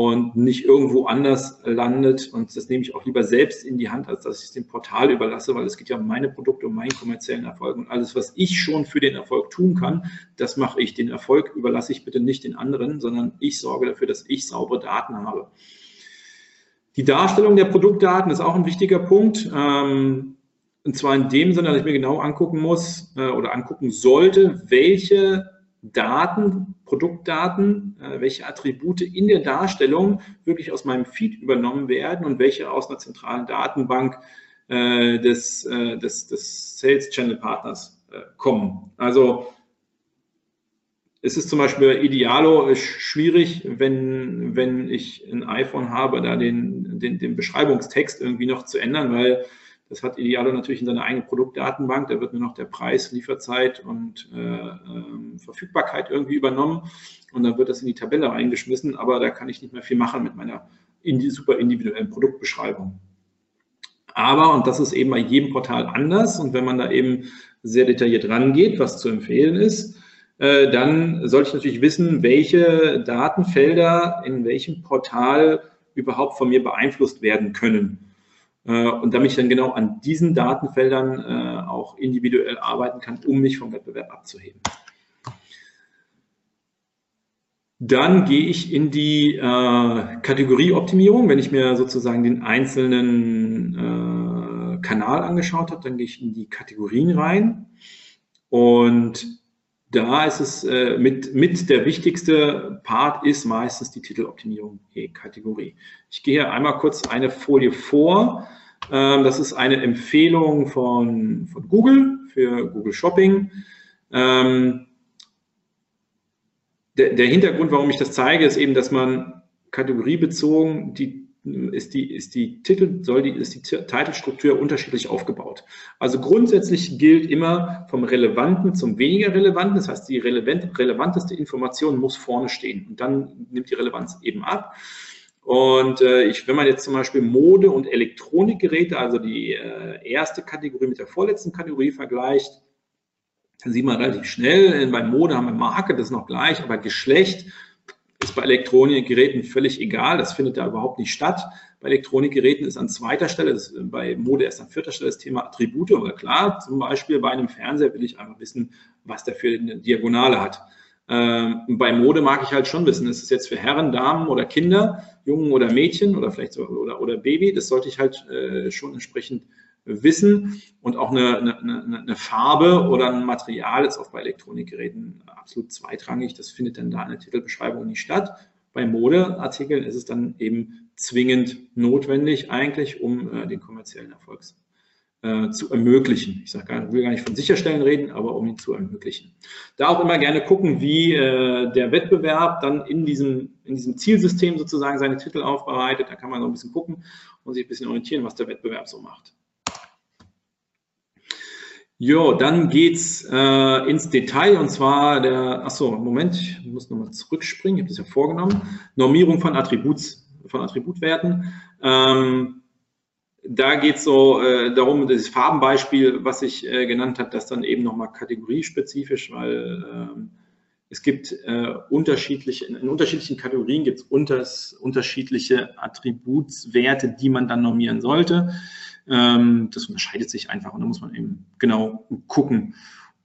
und nicht irgendwo anders landet. Und das nehme ich auch lieber selbst in die Hand, als dass ich es dem Portal überlasse, weil es geht ja um meine Produkte, um meinen kommerziellen Erfolg. Und alles, was ich schon für den Erfolg tun kann, das mache ich. Den Erfolg überlasse ich bitte nicht den anderen, sondern ich sorge dafür, dass ich saubere Daten habe. Die Darstellung der Produktdaten ist auch ein wichtiger Punkt. Ähm, und zwar in dem Sinne, dass ich mir genau angucken muss äh, oder angucken sollte, welche Daten, Produktdaten, äh, welche Attribute in der Darstellung wirklich aus meinem Feed übernommen werden und welche aus einer zentralen Datenbank äh, des, äh, des, des Sales Channel Partners kommen. Also es ist zum Beispiel Idealo schwierig, wenn, wenn ich ein iPhone habe, da den, den, den Beschreibungstext irgendwie noch zu ändern, weil das hat Idealo natürlich in seiner eigenen Produktdatenbank. Da wird nur noch der Preis, Lieferzeit und äh, äh, Verfügbarkeit irgendwie übernommen. Und dann wird das in die Tabelle reingeschmissen. Aber da kann ich nicht mehr viel machen mit meiner indi super individuellen Produktbeschreibung. Aber, und das ist eben bei jedem Portal anders, und wenn man da eben sehr detailliert rangeht, was zu empfehlen ist, äh, dann sollte ich natürlich wissen, welche Datenfelder in welchem Portal überhaupt von mir beeinflusst werden können. Äh, und damit ich dann genau an diesen Datenfeldern äh, auch individuell arbeiten kann, um mich vom Wettbewerb abzuheben. Dann gehe ich in die äh, Kategorieoptimierung. Wenn ich mir sozusagen den einzelnen äh, Kanal angeschaut habe, dann gehe ich in die Kategorien rein. Und da ist es äh, mit, mit der wichtigste Part ist meistens die Titeloptimierung je Kategorie. Ich gehe einmal kurz eine Folie vor. Ähm, das ist eine Empfehlung von, von Google für Google Shopping. Ähm, der, der Hintergrund, warum ich das zeige, ist eben, dass man kategoriebezogen die ist die, ist die Titel, soll die, ist die Titelstruktur unterschiedlich aufgebaut. Also grundsätzlich gilt immer vom Relevanten zum weniger Relevanten. Das heißt, die relevant, relevanteste Information muss vorne stehen und dann nimmt die Relevanz eben ab. Und äh, ich, wenn man jetzt zum Beispiel Mode- und Elektronikgeräte, also die äh, erste Kategorie mit der vorletzten Kategorie vergleicht, dann sieht man relativ schnell, bei Mode haben wir Marke, das ist noch gleich, aber Geschlecht ist bei Elektronikgeräten völlig egal, das findet da überhaupt nicht statt. Bei Elektronikgeräten ist an zweiter Stelle, das, bei Mode erst an vierter Stelle das Thema Attribute, aber klar, zum Beispiel bei einem Fernseher will ich einfach wissen, was der für eine Diagonale hat. Ähm, bei Mode mag ich halt schon wissen, ist es jetzt für Herren, Damen oder Kinder, Jungen oder Mädchen oder vielleicht so, oder, oder Baby, das sollte ich halt äh, schon entsprechend Wissen und auch eine, eine, eine, Farbe oder ein Material ist auch bei Elektronikgeräten absolut zweitrangig. Das findet dann da in der Titelbeschreibung nicht statt. Bei Modeartikeln ist es dann eben zwingend notwendig eigentlich, um äh, den kommerziellen Erfolg äh, zu ermöglichen. Ich sag, will gar nicht von sicherstellen reden, aber um ihn zu ermöglichen. Da auch immer gerne gucken, wie äh, der Wettbewerb dann in diesem, in diesem Zielsystem sozusagen seine Titel aufbereitet. Da kann man so ein bisschen gucken und sich ein bisschen orientieren, was der Wettbewerb so macht. Jo, dann geht's äh, ins Detail und zwar der, achso, Moment, ich muss nochmal zurückspringen, ich habe das ja vorgenommen. Normierung von Attributs, von Attributwerten. Ähm, da geht es so äh, darum, das Farbenbeispiel, was ich äh, genannt habe, das dann eben nochmal kategoriespezifisch, weil ähm, es gibt äh, unterschiedliche, in unterschiedlichen Kategorien gibt es unterschiedliche Attributswerte, die man dann normieren sollte. Ähm, das unterscheidet sich einfach und da muss man eben genau gucken.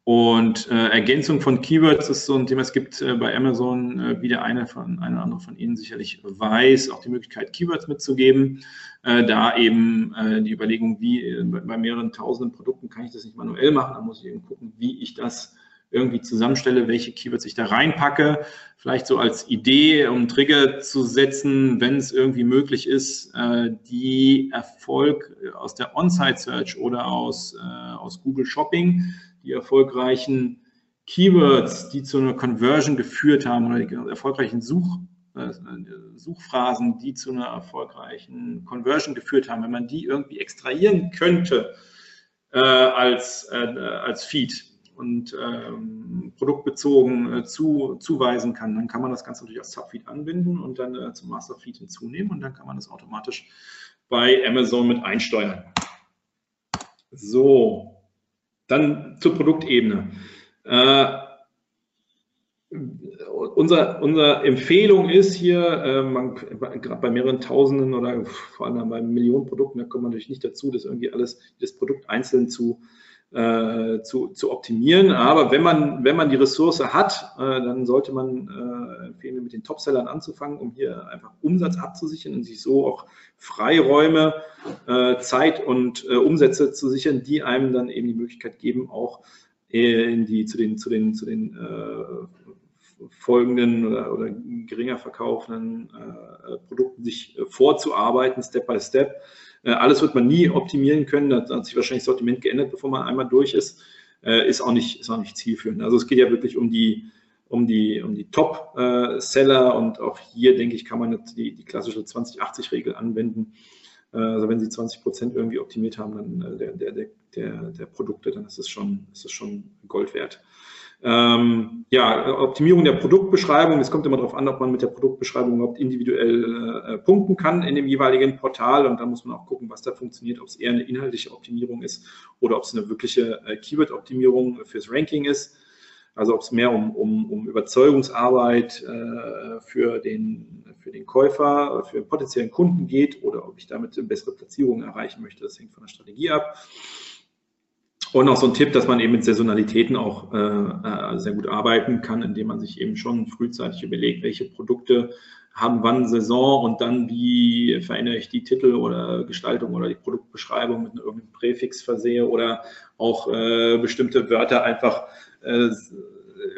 Und äh, Ergänzung von Keywords ist so ein Thema. Es gibt äh, bei Amazon, äh, wie der eine von eine oder andere von Ihnen sicherlich weiß, auch die Möglichkeit, Keywords mitzugeben. Äh, da eben äh, die Überlegung, wie äh, bei mehreren tausenden Produkten kann ich das nicht manuell machen. Da muss ich eben gucken, wie ich das irgendwie zusammenstelle, welche Keywords ich da reinpacke. Vielleicht so als Idee, um Trigger zu setzen, wenn es irgendwie möglich ist, äh, die Erfolg aus der On-Site-Search oder aus, äh, aus Google Shopping, die erfolgreichen Keywords, die zu einer Conversion geführt haben oder die erfolgreichen Such, äh, Suchphrasen, die zu einer erfolgreichen Conversion geführt haben, wenn man die irgendwie extrahieren könnte als, als Feed, und ähm, produktbezogen äh, zu, zuweisen kann, dann kann man das Ganze natürlich als Subfeed anbinden und dann äh, zum Masterfeed hinzunehmen und dann kann man das automatisch bei Amazon mit einsteuern. So, dann zur Produktebene. Äh, unser, unsere Empfehlung ist hier, äh, man, gerade bei mehreren Tausenden oder vor allem bei Millionen Produkten, da kommt man natürlich nicht dazu, das irgendwie alles, das Produkt einzeln zu, äh, zu, zu optimieren. Aber wenn man, wenn man die Ressource hat, äh, dann sollte man äh, empfehlen, mit den Topsellern anzufangen, um hier einfach Umsatz abzusichern und sich so auch Freiräume, äh, Zeit und äh, Umsätze zu sichern, die einem dann eben die Möglichkeit geben, auch in die, zu den, zu den, zu den äh, folgenden oder, oder geringer verkaufenden äh, Produkten sich äh, vorzuarbeiten, Step by Step. Äh, alles wird man nie optimieren können. Da hat sich wahrscheinlich das Sortiment geändert, bevor man einmal durch ist. Äh, ist, auch nicht, ist auch nicht zielführend. Also es geht ja wirklich um die, um die, um die Top-Seller und auch hier, denke ich, kann man jetzt die, die klassische 20-80-Regel anwenden. Äh, also wenn Sie 20 Prozent irgendwie optimiert haben, dann der, der, der, der Produkte, dann ist es schon, schon Gold wert. Ähm, ja, Optimierung der Produktbeschreibung. Es kommt immer darauf an, ob man mit der Produktbeschreibung überhaupt individuell äh, punkten kann in dem jeweiligen Portal. Und da muss man auch gucken, was da funktioniert, ob es eher eine inhaltliche Optimierung ist oder ob es eine wirkliche äh, Keyword-Optimierung fürs Ranking ist. Also ob es mehr um, um, um Überzeugungsarbeit äh, für, den, für den Käufer, für den potenziellen Kunden geht oder ob ich damit bessere Platzierungen erreichen möchte, das hängt von der Strategie ab. Und auch so ein Tipp, dass man eben mit Saisonalitäten auch äh, äh, sehr gut arbeiten kann, indem man sich eben schon frühzeitig überlegt, welche Produkte haben wann Saison und dann wie verändere ich die Titel oder Gestaltung oder die Produktbeschreibung mit irgendeinem Präfix versehe oder auch äh, bestimmte Wörter einfach, äh,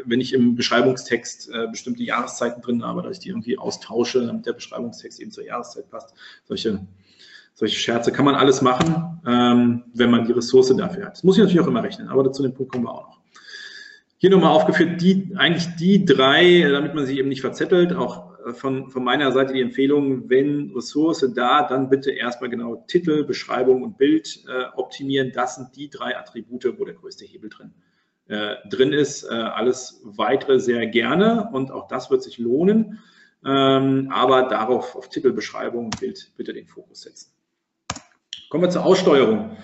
wenn ich im Beschreibungstext äh, bestimmte Jahreszeiten drin habe, dass ich die irgendwie austausche, damit der Beschreibungstext eben zur Jahreszeit passt. Solche solche Scherze kann man alles machen, ähm, wenn man die Ressource dafür hat. Das muss ich natürlich auch immer rechnen, aber dazu den Punkt kommen wir auch noch. Hier nochmal aufgeführt, die, eigentlich die drei, damit man sich eben nicht verzettelt, auch äh, von, von meiner Seite die Empfehlung, wenn Ressource da, dann bitte erstmal genau Titel, Beschreibung und Bild äh, optimieren. Das sind die drei Attribute, wo der größte Hebel drin, äh, drin ist. Äh, alles weitere sehr gerne und auch das wird sich lohnen. Ähm, aber darauf, auf Titel, Beschreibung und Bild bitte den Fokus setzen. Kommen wir zur Aussteuerung.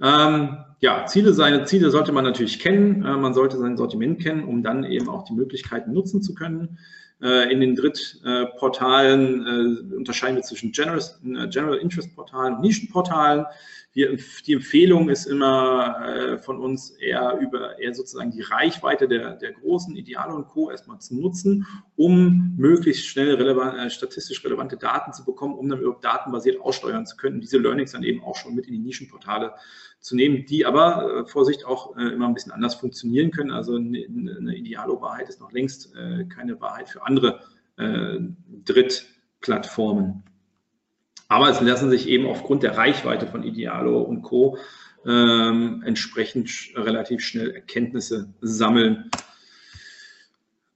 Ähm, ja, Ziele, seine Ziele sollte man natürlich kennen. Äh, man sollte sein Sortiment kennen, um dann eben auch die Möglichkeiten nutzen zu können. Äh, in den Drittportalen äh, unterscheiden wir zwischen General, äh, General Interest Portalen und Nischenportalen. Wir, die Empfehlung ist immer von uns eher über eher sozusagen die Reichweite der, der großen Ideale und Co. erstmal zu nutzen, um möglichst schnell relevant, statistisch relevante Daten zu bekommen, um dann überhaupt datenbasiert aussteuern zu können, diese Learnings dann eben auch schon mit in die Nischenportale zu nehmen, die aber, Vorsicht, auch immer ein bisschen anders funktionieren können. Also eine, eine Idealo-Wahrheit ist noch längst keine Wahrheit für andere äh, Drittplattformen. Aber es lassen sich eben aufgrund der Reichweite von Idealo und Co. Ähm, entsprechend relativ schnell Erkenntnisse sammeln.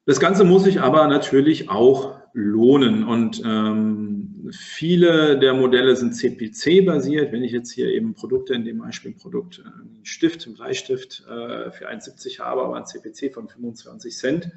Das Ganze muss sich aber natürlich auch lohnen und ähm, viele der Modelle sind CPC-basiert. Wenn ich jetzt hier eben Produkte, in dem Beispiel ein Produkt, äh, ein Stift, ein Bleistift äh, für 1,70 habe, aber ein CPC von 25 Cent,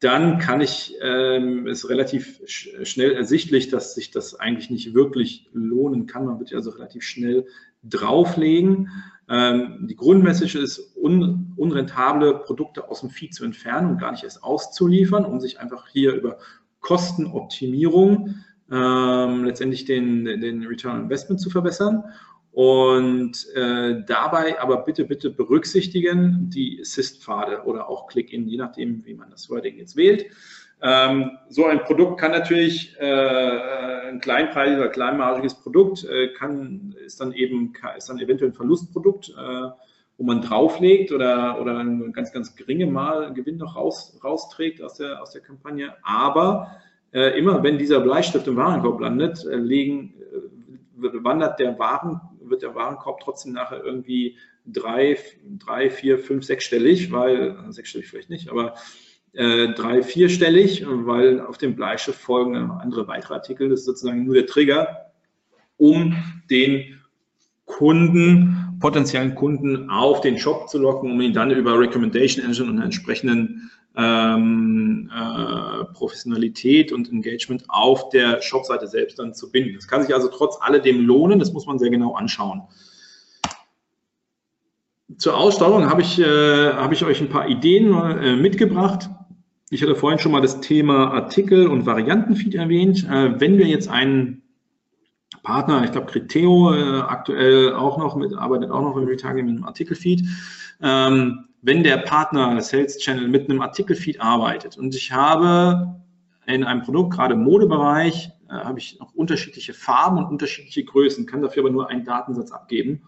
dann kann ich, ähm, ist relativ sch schnell ersichtlich, dass sich das eigentlich nicht wirklich lohnen kann. Man wird ja also relativ schnell drauflegen. Ähm, die Grundmessage ist, un unrentable Produkte aus dem Feed zu entfernen und gar nicht erst auszuliefern, um sich einfach hier über Kostenoptimierung ähm, letztendlich den, den Return on Investment zu verbessern. Und äh, dabei aber bitte, bitte berücksichtigen die Assist-Pfade oder auch Click-In, je nachdem, wie man das Wording jetzt wählt. Ähm, so ein Produkt kann natürlich äh, ein kleinpreisiges oder kleinmargiges Produkt, äh, kann, ist dann eben ist dann eventuell ein Verlustprodukt, äh, wo man drauflegt oder, oder ein ganz, ganz geringe Mal Gewinn noch raus, rausträgt aus der, aus der Kampagne. Aber äh, immer wenn dieser Bleistift im Warenkorb landet, äh, legen, äh, wandert der Waren, wird der Warenkorb trotzdem nachher irgendwie drei, drei, vier, fünf, sechsstellig, weil, sechsstellig vielleicht nicht, aber äh, drei, vierstellig, weil auf dem Bleistift folgen andere weitere Artikel. Das ist sozusagen nur der Trigger, um den Kunden, potenziellen Kunden auf den Shop zu locken, um ihn dann über Recommendation Engine und entsprechenden ähm, äh, Professionalität und Engagement auf der Shopseite selbst dann zu binden. Das kann sich also trotz alledem lohnen, das muss man sehr genau anschauen. Zur Aussteuerung habe ich, äh, habe ich euch ein paar Ideen äh, mitgebracht. Ich hatte vorhin schon mal das Thema Artikel und Variantenfeed erwähnt. Äh, wenn wir jetzt einen Partner, ich glaube Criteo äh, aktuell auch noch mit, arbeitet auch noch im Retargeting mit einem Artikelfeed. Ähm, wenn der Partner Sales Channel mit einem Artikelfeed arbeitet und ich habe in einem Produkt, gerade im Modebereich, äh, habe ich noch unterschiedliche Farben und unterschiedliche Größen, kann dafür aber nur einen Datensatz abgeben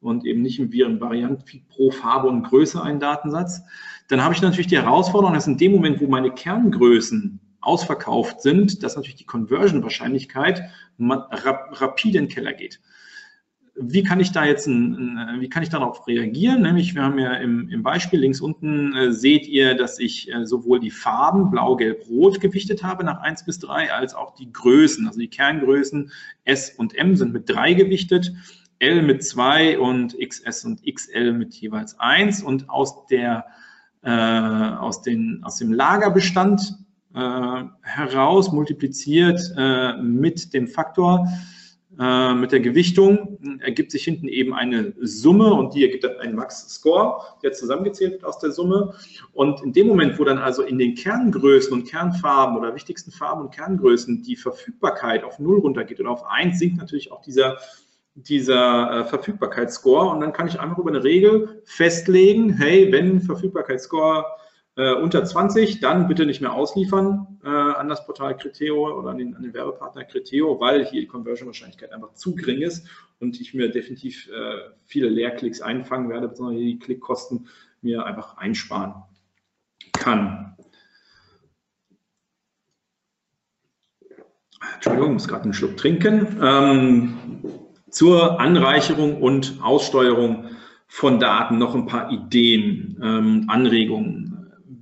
und eben nicht wie ein Variantenfeed pro Farbe und Größe einen Datensatz. Dann habe ich natürlich die Herausforderung, dass in dem Moment, wo meine Kerngrößen ausverkauft sind, dass natürlich die Conversion-Wahrscheinlichkeit rapide in den Keller geht. Wie kann ich da jetzt, ein, ein, wie kann ich darauf reagieren? Nämlich, wir haben ja im, im Beispiel links unten äh, seht ihr, dass ich äh, sowohl die Farben blau, gelb, rot gewichtet habe nach 1 bis 3, als auch die Größen. Also die Kerngrößen S und M sind mit 3 gewichtet. L mit 2 und XS und XL mit jeweils 1 und aus der äh, aus, den, aus dem Lagerbestand äh, heraus multipliziert äh, mit dem Faktor Äh, mit der Gewichtung ergibt sich hinten eben eine Summe und die ergibt dann einen Max-Score, der zusammengezählt wird aus der Summe. Und in dem Moment, wo dann also in den Kerngrößen und Kernfarben oder wichtigsten Farben und Kerngrößen die Verfügbarkeit auf 0 runtergeht oder auf 1, sinkt natürlich auch dieser, dieser äh, Verfügbarkeitsscore. Und dann kann ich einfach über eine Regel festlegen, hey, wenn Verfügbarkeitsscore äh, unter 20, dann bitte nicht mehr ausliefern äh, an das Portal Criteo oder an den, an den Werbepartner Criteo, weil hier die Conversion-Wahrscheinlichkeit einfach zu gering ist und ich mir definitiv äh, viele Leerklicks einfangen werde, besonders die Klickkosten mir einfach einsparen kann. Entschuldigung, muss gerade einen Schluck trinken. Ähm, zur Anreicherung und Aussteuerung von Daten noch ein paar Ideen, ähm, Anregungen.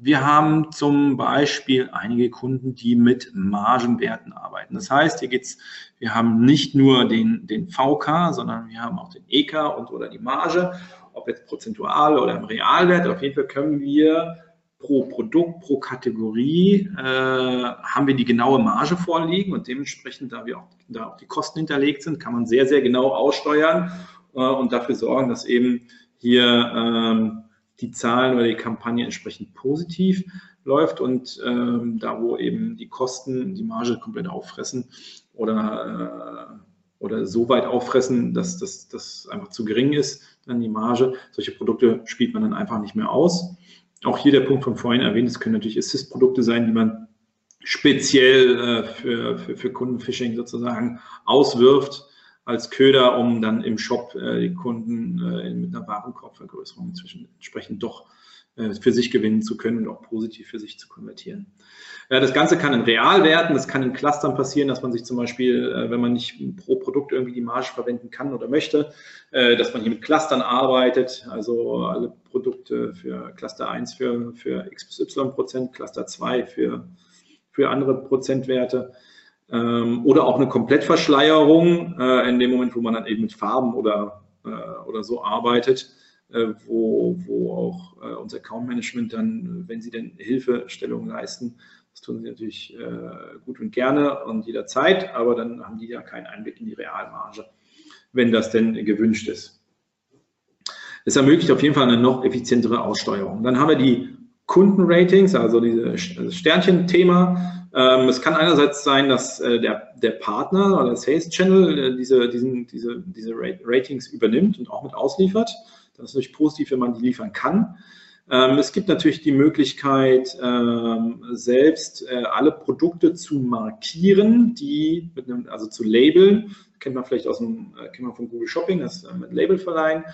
Wir haben zum Beispiel einige Kunden, die mit Margenwerten arbeiten. Das heißt, hier geht's, wir haben nicht nur den, den VK, sondern wir haben auch den EK und oder die Marge, ob jetzt prozentual oder im Realwert. Auf jeden Fall können wir pro Produkt, pro Kategorie äh, haben wir die genaue Marge vorliegen und dementsprechend, da wir auch, da auch die Kosten hinterlegt sind, kann man sehr, sehr genau aussteuern äh, und dafür sorgen, dass eben hier ähm, die Zahlen oder die Kampagne entsprechend positiv läuft und ähm, da, wo eben die Kosten die Marge komplett auffressen oder, äh, oder so weit auffressen, dass das einfach zu gering ist, dann die Marge. Solche Produkte spielt man dann einfach nicht mehr aus. Auch hier der Punkt von vorhin erwähnt, es können natürlich Assist-Produkte sein, die man speziell äh, für, für, für Kundenphishing sozusagen auswirft als Köder, um dann im Shop äh, die Kunden äh, mit einer Warenkorbvergrößerung inzwischen entsprechend doch äh, für sich gewinnen zu können und auch positiv für sich zu konvertieren. Das Ganze kann in Realwerten, das kann in Clustern passieren, dass man sich zum Beispiel, wenn man nicht pro Produkt irgendwie die Marge verwenden kann oder möchte, dass man hier mit Clustern arbeitet, also alle Produkte für Cluster 1 für, für x bis y Prozent, Cluster 2 für, für andere Prozentwerte ähm, oder auch eine Komplettverschleierung äh, in dem Moment, wo man dann eben mit Farben oder, äh, oder so arbeitet, äh, wo, wo auch äh, unser Account Management dann, wenn sie denn Hilfestellung leisten, das tun sie natürlich äh, gut und gerne und jederzeit, aber dann haben die ja keinen Einblick in die Realmarge, wenn das denn gewünscht ist. Es ermöglicht auf jeden Fall eine noch effizientere Aussteuerung. Dann haben wir die Kundenratings, also dieses Sternchen-Thema. Ähm, es kann einerseits sein, dass äh, der, der Partner oder der Sales Channel äh, diese, diesen, diese, diese Ratings übernimmt und auch mit ausliefert. Das ist natürlich positiv, wenn man die liefern kann. Ähm, es gibt natürlich die Möglichkeit, ähm, selbst äh, alle Produkte zu markieren, die mit einem, also zu labeln. Kennt man vielleicht aus dem, äh, kennt man von Google Shopping, das äh, mit Label verleihen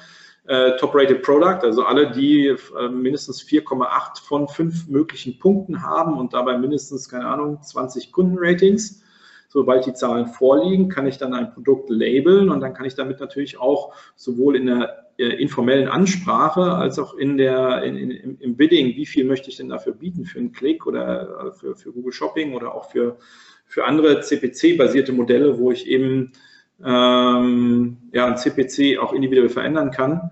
äh, Top-Rated Product, also alle, die äh, mindestens 4,8 von 5 möglichen Punkten haben und dabei mindestens, keine Ahnung, 20 Kundenratings. Sobald die Zahlen vorliegen, kann ich dann ein Produkt labeln und dann kann ich damit natürlich auch sowohl in der äh, informellen Ansprache als auch in der, in, in, im Bidding, wie viel möchte ich denn dafür bieten für einen Klick oder äh, für, für Google Shopping oder auch für, für andere CPC-basierte Modelle, wo ich eben ähm, ja, ein CPC auch individuell verändern kann.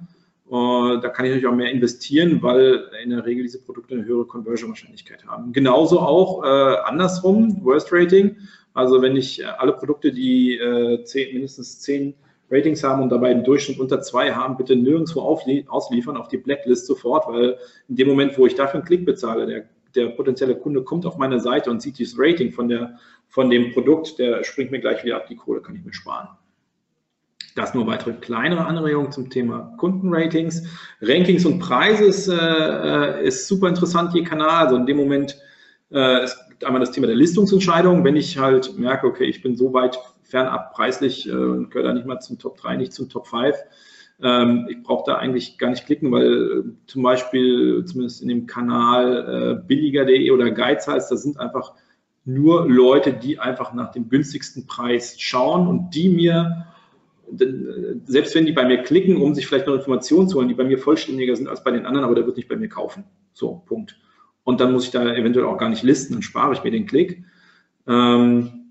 Uh, da kann ich natürlich auch mehr investieren, weil in der Regel diese Produkte eine höhere Conversion-Wahrscheinlichkeit haben. Genauso auch äh, andersrum, Worst Rating. Also wenn ich äh, alle Produkte, die äh, zehn, mindestens zehn Ratings haben und dabei im Durchschnitt unter zwei haben, bitte nirgendwo ausliefern, auf die Blacklist sofort, weil in dem Moment, wo ich dafür einen Klick bezahle, der, der potenzielle Kunde kommt auf meine Seite und sieht dieses Rating von, der, von dem Produkt, der springt mir gleich wieder ab, die Kohle kann ich mir sparen. Das nur weitere kleinere Anregungen zum Thema Kundenratings. Rankings und Preise ist, äh, ist super interessant, je Kanal. Also in dem Moment, äh, es gibt einmal das Thema der Listungsentscheidung. Wenn ich halt merke, okay, ich bin so weit fernab preislich äh, und gehöre da nicht mal zum Top 3, nicht zum Top 5. Ähm, ich brauche da eigentlich gar nicht klicken, weil äh, zum Beispiel zumindest in dem Kanal äh, billiger.de oder Geizhals, da sind einfach nur Leute, die einfach nach dem günstigsten Preis schauen und die mir selbst wenn die bei mir klicken, um sich vielleicht noch Informationen zu holen, die bei mir vollständiger sind als bei den anderen, aber der wird nicht bei mir kaufen. So, Punkt. Und dann muss ich da eventuell auch gar nicht listen, dann spare ich mir den Klick. Ähm,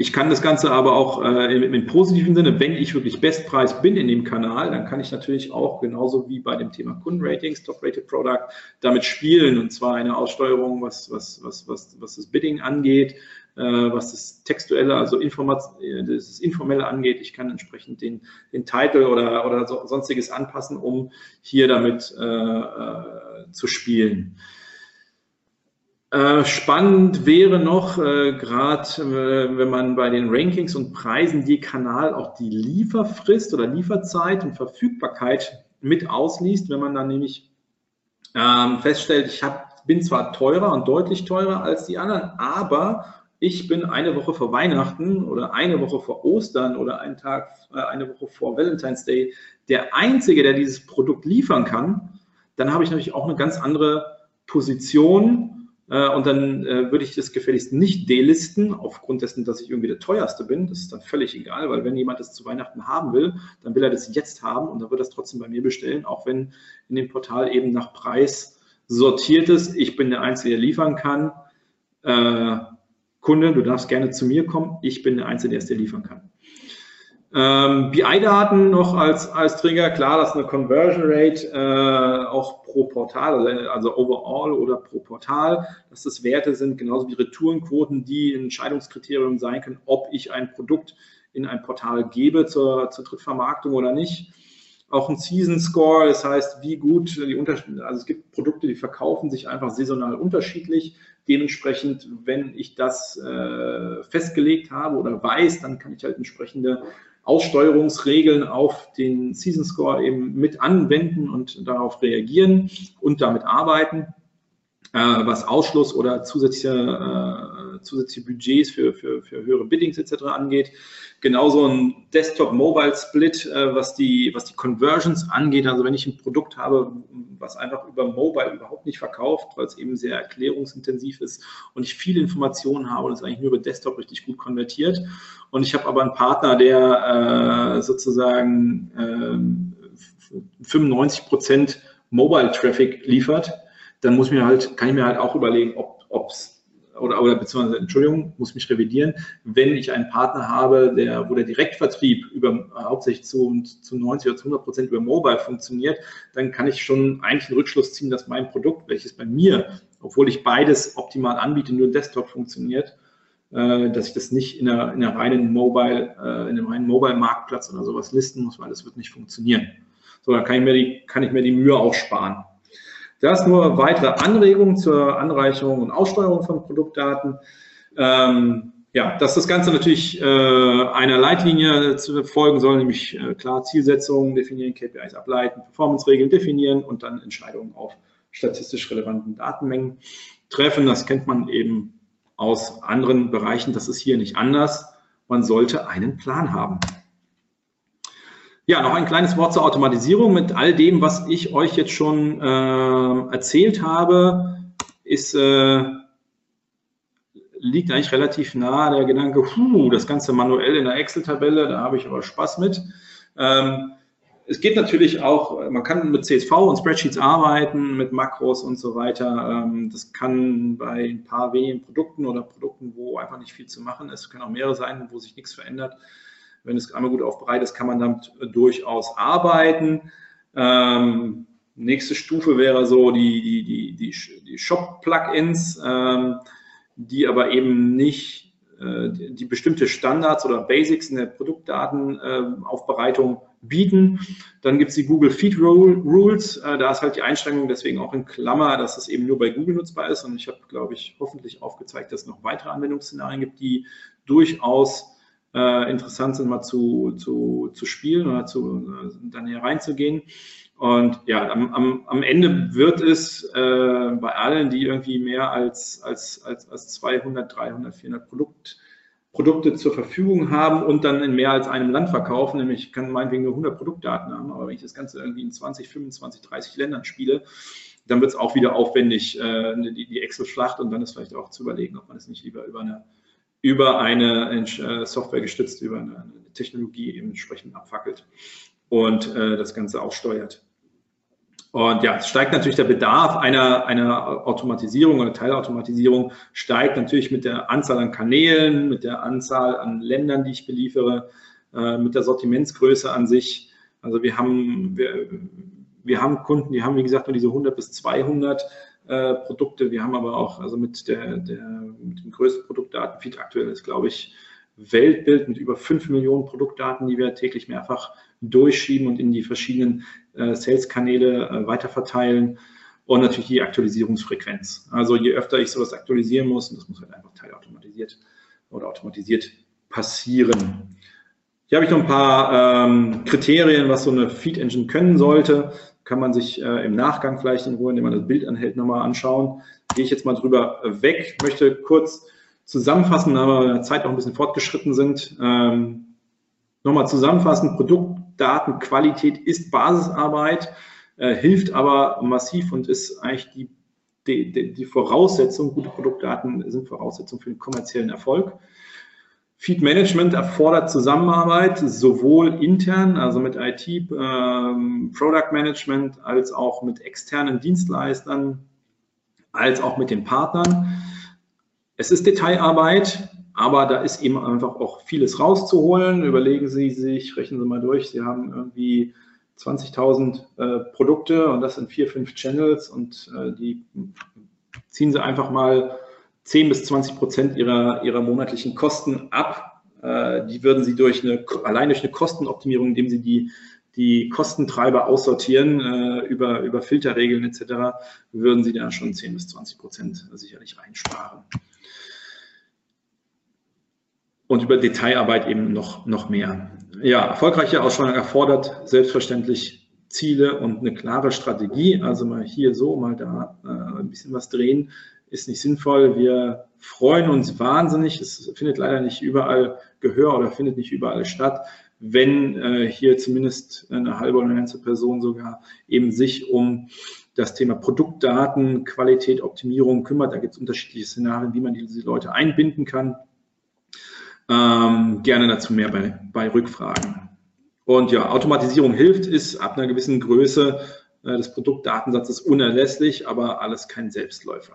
ich kann das Ganze aber auch äh, im, im, positiven Sinne, wenn ich wirklich Bestpreis bin in dem Kanal, dann kann ich natürlich auch genauso wie bei dem Thema Kundenratings, Top-Rated Product, damit spielen und zwar eine Aussteuerung, was, was, was, was, was das Bidding angeht, äh, was das Textuelle, also Informat das Informelle angeht. Ich kann entsprechend den, den Titel oder, oder so, sonstiges anpassen, um hier damit äh, äh, zu spielen. Äh, spannend wäre noch, äh, gerade äh, wenn man bei den Rankings und Preisen je Kanal auch die Lieferfrist oder Lieferzeit und Verfügbarkeit mit ausliest, wenn man dann nämlich ähm, feststellt, ich hab, bin zwar teurer und deutlich teurer als die anderen, aber ich bin eine Woche vor Weihnachten oder eine Woche vor Ostern oder einen Tag, äh, eine Woche vor Valentine's Day der Einzige, der dieses Produkt liefern kann, dann habe ich natürlich auch eine ganz andere Position äh, und dann äh, würde ich das gefälligst nicht delisten, aufgrund dessen, dass ich irgendwie der teuerste bin. Das ist dann völlig egal, weil wenn jemand das zu Weihnachten haben will, dann will er das jetzt haben und dann wird er es trotzdem bei mir bestellen, auch wenn in dem Portal eben nach Preis sortiert ist. Ich bin der Einzige, der liefern kann. Äh, Kunde, du darfst gerne zu mir kommen, ich bin der Einzige, der es dir liefern kann. Ähm, BI-Daten noch als, als Trigger, klar, das ist eine Conversion Rate, äh, auch pro Portal, also, also overall oder pro Portal, dass das Werte sind, genauso wie Retourenquoten, die ein Entscheidungskriterium sein können, ob ich ein Produkt in ein Portal gebe zur, zur Drittvermarktung oder nicht. Auch ein Season Score, das heißt, wie gut die Unterschiede, also es gibt Produkte, die verkaufen sich einfach saisonal unterschiedlich. Dementsprechend, wenn ich das äh, festgelegt habe oder weiß, dann kann ich halt entsprechende Aussteuerungsregeln auf den Season Score eben mit anwenden und darauf reagieren und damit arbeiten, was Ausschluss oder zusätzliche, äh, zusätzliche Budgets für, für, für höhere Biddings etc. angeht. Genauso ein Desktop-Mobile-Split, äh, was, die, was die Conversions angeht. Also wenn ich ein Produkt habe, was einfach über Mobile überhaupt nicht verkauft, weil es eben sehr erklärungsintensiv ist und ich viele Informationen habe und es eigentlich nur über Desktop richtig gut konvertiert. Und ich habe aber einen Partner, der äh, sozusagen äh, 95 Prozent Mobile-Traffic liefert, dann muss mir halt, kann ich mir halt auch überlegen, ob es oder, oder beziehungsweise, Entschuldigung, muss mich revidieren, wenn ich einen Partner habe, der, wo der Direktvertrieb über hauptsächlich zu, zu 90 oder zu 100 Prozent über Mobile funktioniert, dann kann ich schon eigentlich einen Rückschluss ziehen, dass mein Produkt, welches bei mir, obwohl ich beides optimal anbiete, nur Desktop funktioniert, äh, dass ich das nicht in einer, in einer reinen Mobile, äh, in einem reinen Mobile-Marktplatz oder sowas listen muss, weil das wird nicht funktionieren. So, dann kann ich mir die, kann ich mir die Mühe auch sparen. Das nur weitere Anregungen zur Anreicherung und Aussteuerung von Produktdaten. Ähm, ja, dass das Ganze natürlich äh, einer Leitlinie zu folgen soll, nämlich äh, klar Zielsetzungen definieren, KPIs ableiten, Performance-Regeln definieren und dann Entscheidungen auf statistisch relevanten Datenmengen treffen. Das kennt man eben aus anderen Bereichen. Das ist hier nicht anders. Man sollte einen Plan haben. Ja, noch ein kleines Wort zur Automatisierung. Mit all dem, was ich euch jetzt schon äh, erzählt habe, ist, äh, liegt eigentlich relativ nah der Gedanke, puh, das Ganze manuell in der Excel-Tabelle, da habe ich aber Spaß mit. Ähm, es geht natürlich auch, man kann mit CSV und Spreadsheets arbeiten, mit Makros und so weiter. Ähm, das kann bei ein paar wenigen Produkten oder Produkten, wo einfach nicht viel zu machen ist, können auch mehrere sein, wo sich nichts verändert, wenn es einmal gut aufbereitet ist, kann man damit durchaus arbeiten. Ähm, nächste Stufe wäre so die, die, die, die, die Shop-Plugins, ähm, die aber eben nicht äh, die, die bestimmte Standards oder Basics in der Produktdatenaufbereitung äh, bieten. Dann gibt es die Google Feed Rules. Äh, da ist halt die Einschränkung deswegen auch in Klammer, dass es eben nur bei Google nutzbar ist. Und ich habe, glaube ich, hoffentlich aufgezeigt, dass es noch weitere Anwendungsszenarien gibt, die durchaus äh, interessant sind, mal zu, zu, zu spielen oder zu, äh, dann hier reinzugehen. Und ja, am, am, am Ende wird es äh, bei allen, die irgendwie mehr als, als, als, als 200, 300, 400 Produkt, Produkte zur Verfügung haben und dann in mehr als einem Land verkaufen, nämlich ich kann meinetwegen nur 100 Produktdaten haben, aber wenn ich das Ganze irgendwie in 20, 25, 30 Ländern spiele, dann wird es auch wieder aufwendig, äh, die, die Excel-Schlacht und dann ist vielleicht auch zu überlegen, ob man es nicht lieber über eine über eine äh, Software gestützt, über eine, Technologie eben entsprechend abfackelt und äh, das Ganze auch steuert. Und ja, es steigt natürlich der Bedarf einer, einer Automatisierung oder Teilautomatisierung, steigt natürlich mit der Anzahl an Kanälen, mit der Anzahl an Ländern, die ich beliefere, äh, mit der Sortimentsgröße an sich. Also wir haben, wir, wir haben Kunden, die haben, wie gesagt, nur diese 100 bis 200 äh, Produkte. Wir haben aber auch, also mit, der, der, mit dem größten Produktdatenfeed aktuell ist, glaube ich, Weltbild mit über 5 Millionen Produktdaten, die wir täglich mehrfach durchschieben und in die verschiedenen äh, Sales-Kanäle äh, weiterverteilen. Und natürlich die Aktualisierungsfrequenz. Also je öfter ich sowas aktualisieren muss, und das muss halt einfach teilautomatisiert oder automatisiert passieren. Hier habe ich noch ein paar ähm, Kriterien, was so eine Feed Engine können sollte. Kann man sich äh, im Nachgang vielleicht in Ruhe, indem man das Bild anhält, nochmal anschauen. Gehe ich jetzt mal drüber weg. Möchte kurz zusammenfassen, da wir in der Zeit auch ein bisschen fortgeschritten sind. Ähm, nochmal zusammenfassen. Produktdatenqualität ist Basisarbeit äh, hilft aber massiv und ist eigentlich die, die, die Voraussetzung, gute Produktdaten sind Voraussetzung für den kommerziellen Erfolg. Feed Management erfordert Zusammenarbeit, sowohl intern, also mit IT, ähm, Product Management, als auch mit externen Dienstleistern, als auch mit den Partnern. Es ist Detailarbeit, aber da ist eben einfach auch vieles rauszuholen. Überlegen Sie sich, rechnen Sie mal durch, Sie haben irgendwie 20.000 äh, Produkte und das in vier, fünf Channels und äh, die ziehen sie einfach mal 10 bis 20 Prozent ihrer, ihrer monatlichen Kosten ab. Äh, die würden sie durch eine, allein durch eine Kostenoptimierung, indem sie die, die Kostentreiber aussortieren äh, über, über Filterregeln etc., würden sie da schon 10 bis 20 Prozent sicherlich einsparen. Und über Detailarbeit eben noch, noch mehr ja, erfolgreiche Ausschreibung erfordert selbstverständlich Ziele und eine klare Strategie. Also mal hier so, mal da äh, ein bisschen was drehen, ist nicht sinnvoll. Wir freuen uns wahnsinnig. Es findet leider nicht überall Gehör oder findet nicht überall statt, wenn äh, hier zumindest eine halbe oder eine ganze Person sogar eben sich um das Thema Produktdaten, Qualität, Optimierung kümmert. Da gibt es unterschiedliche Szenarien, wie man diese Leute einbinden kann. Ähm, gerne dazu mehr bei, bei Rückfragen. Und ja, Automatisierung hilft, ist ab einer gewissen Größe äh, des Produktdatensatzes unerlässlich, aber alles kein Selbstläufer.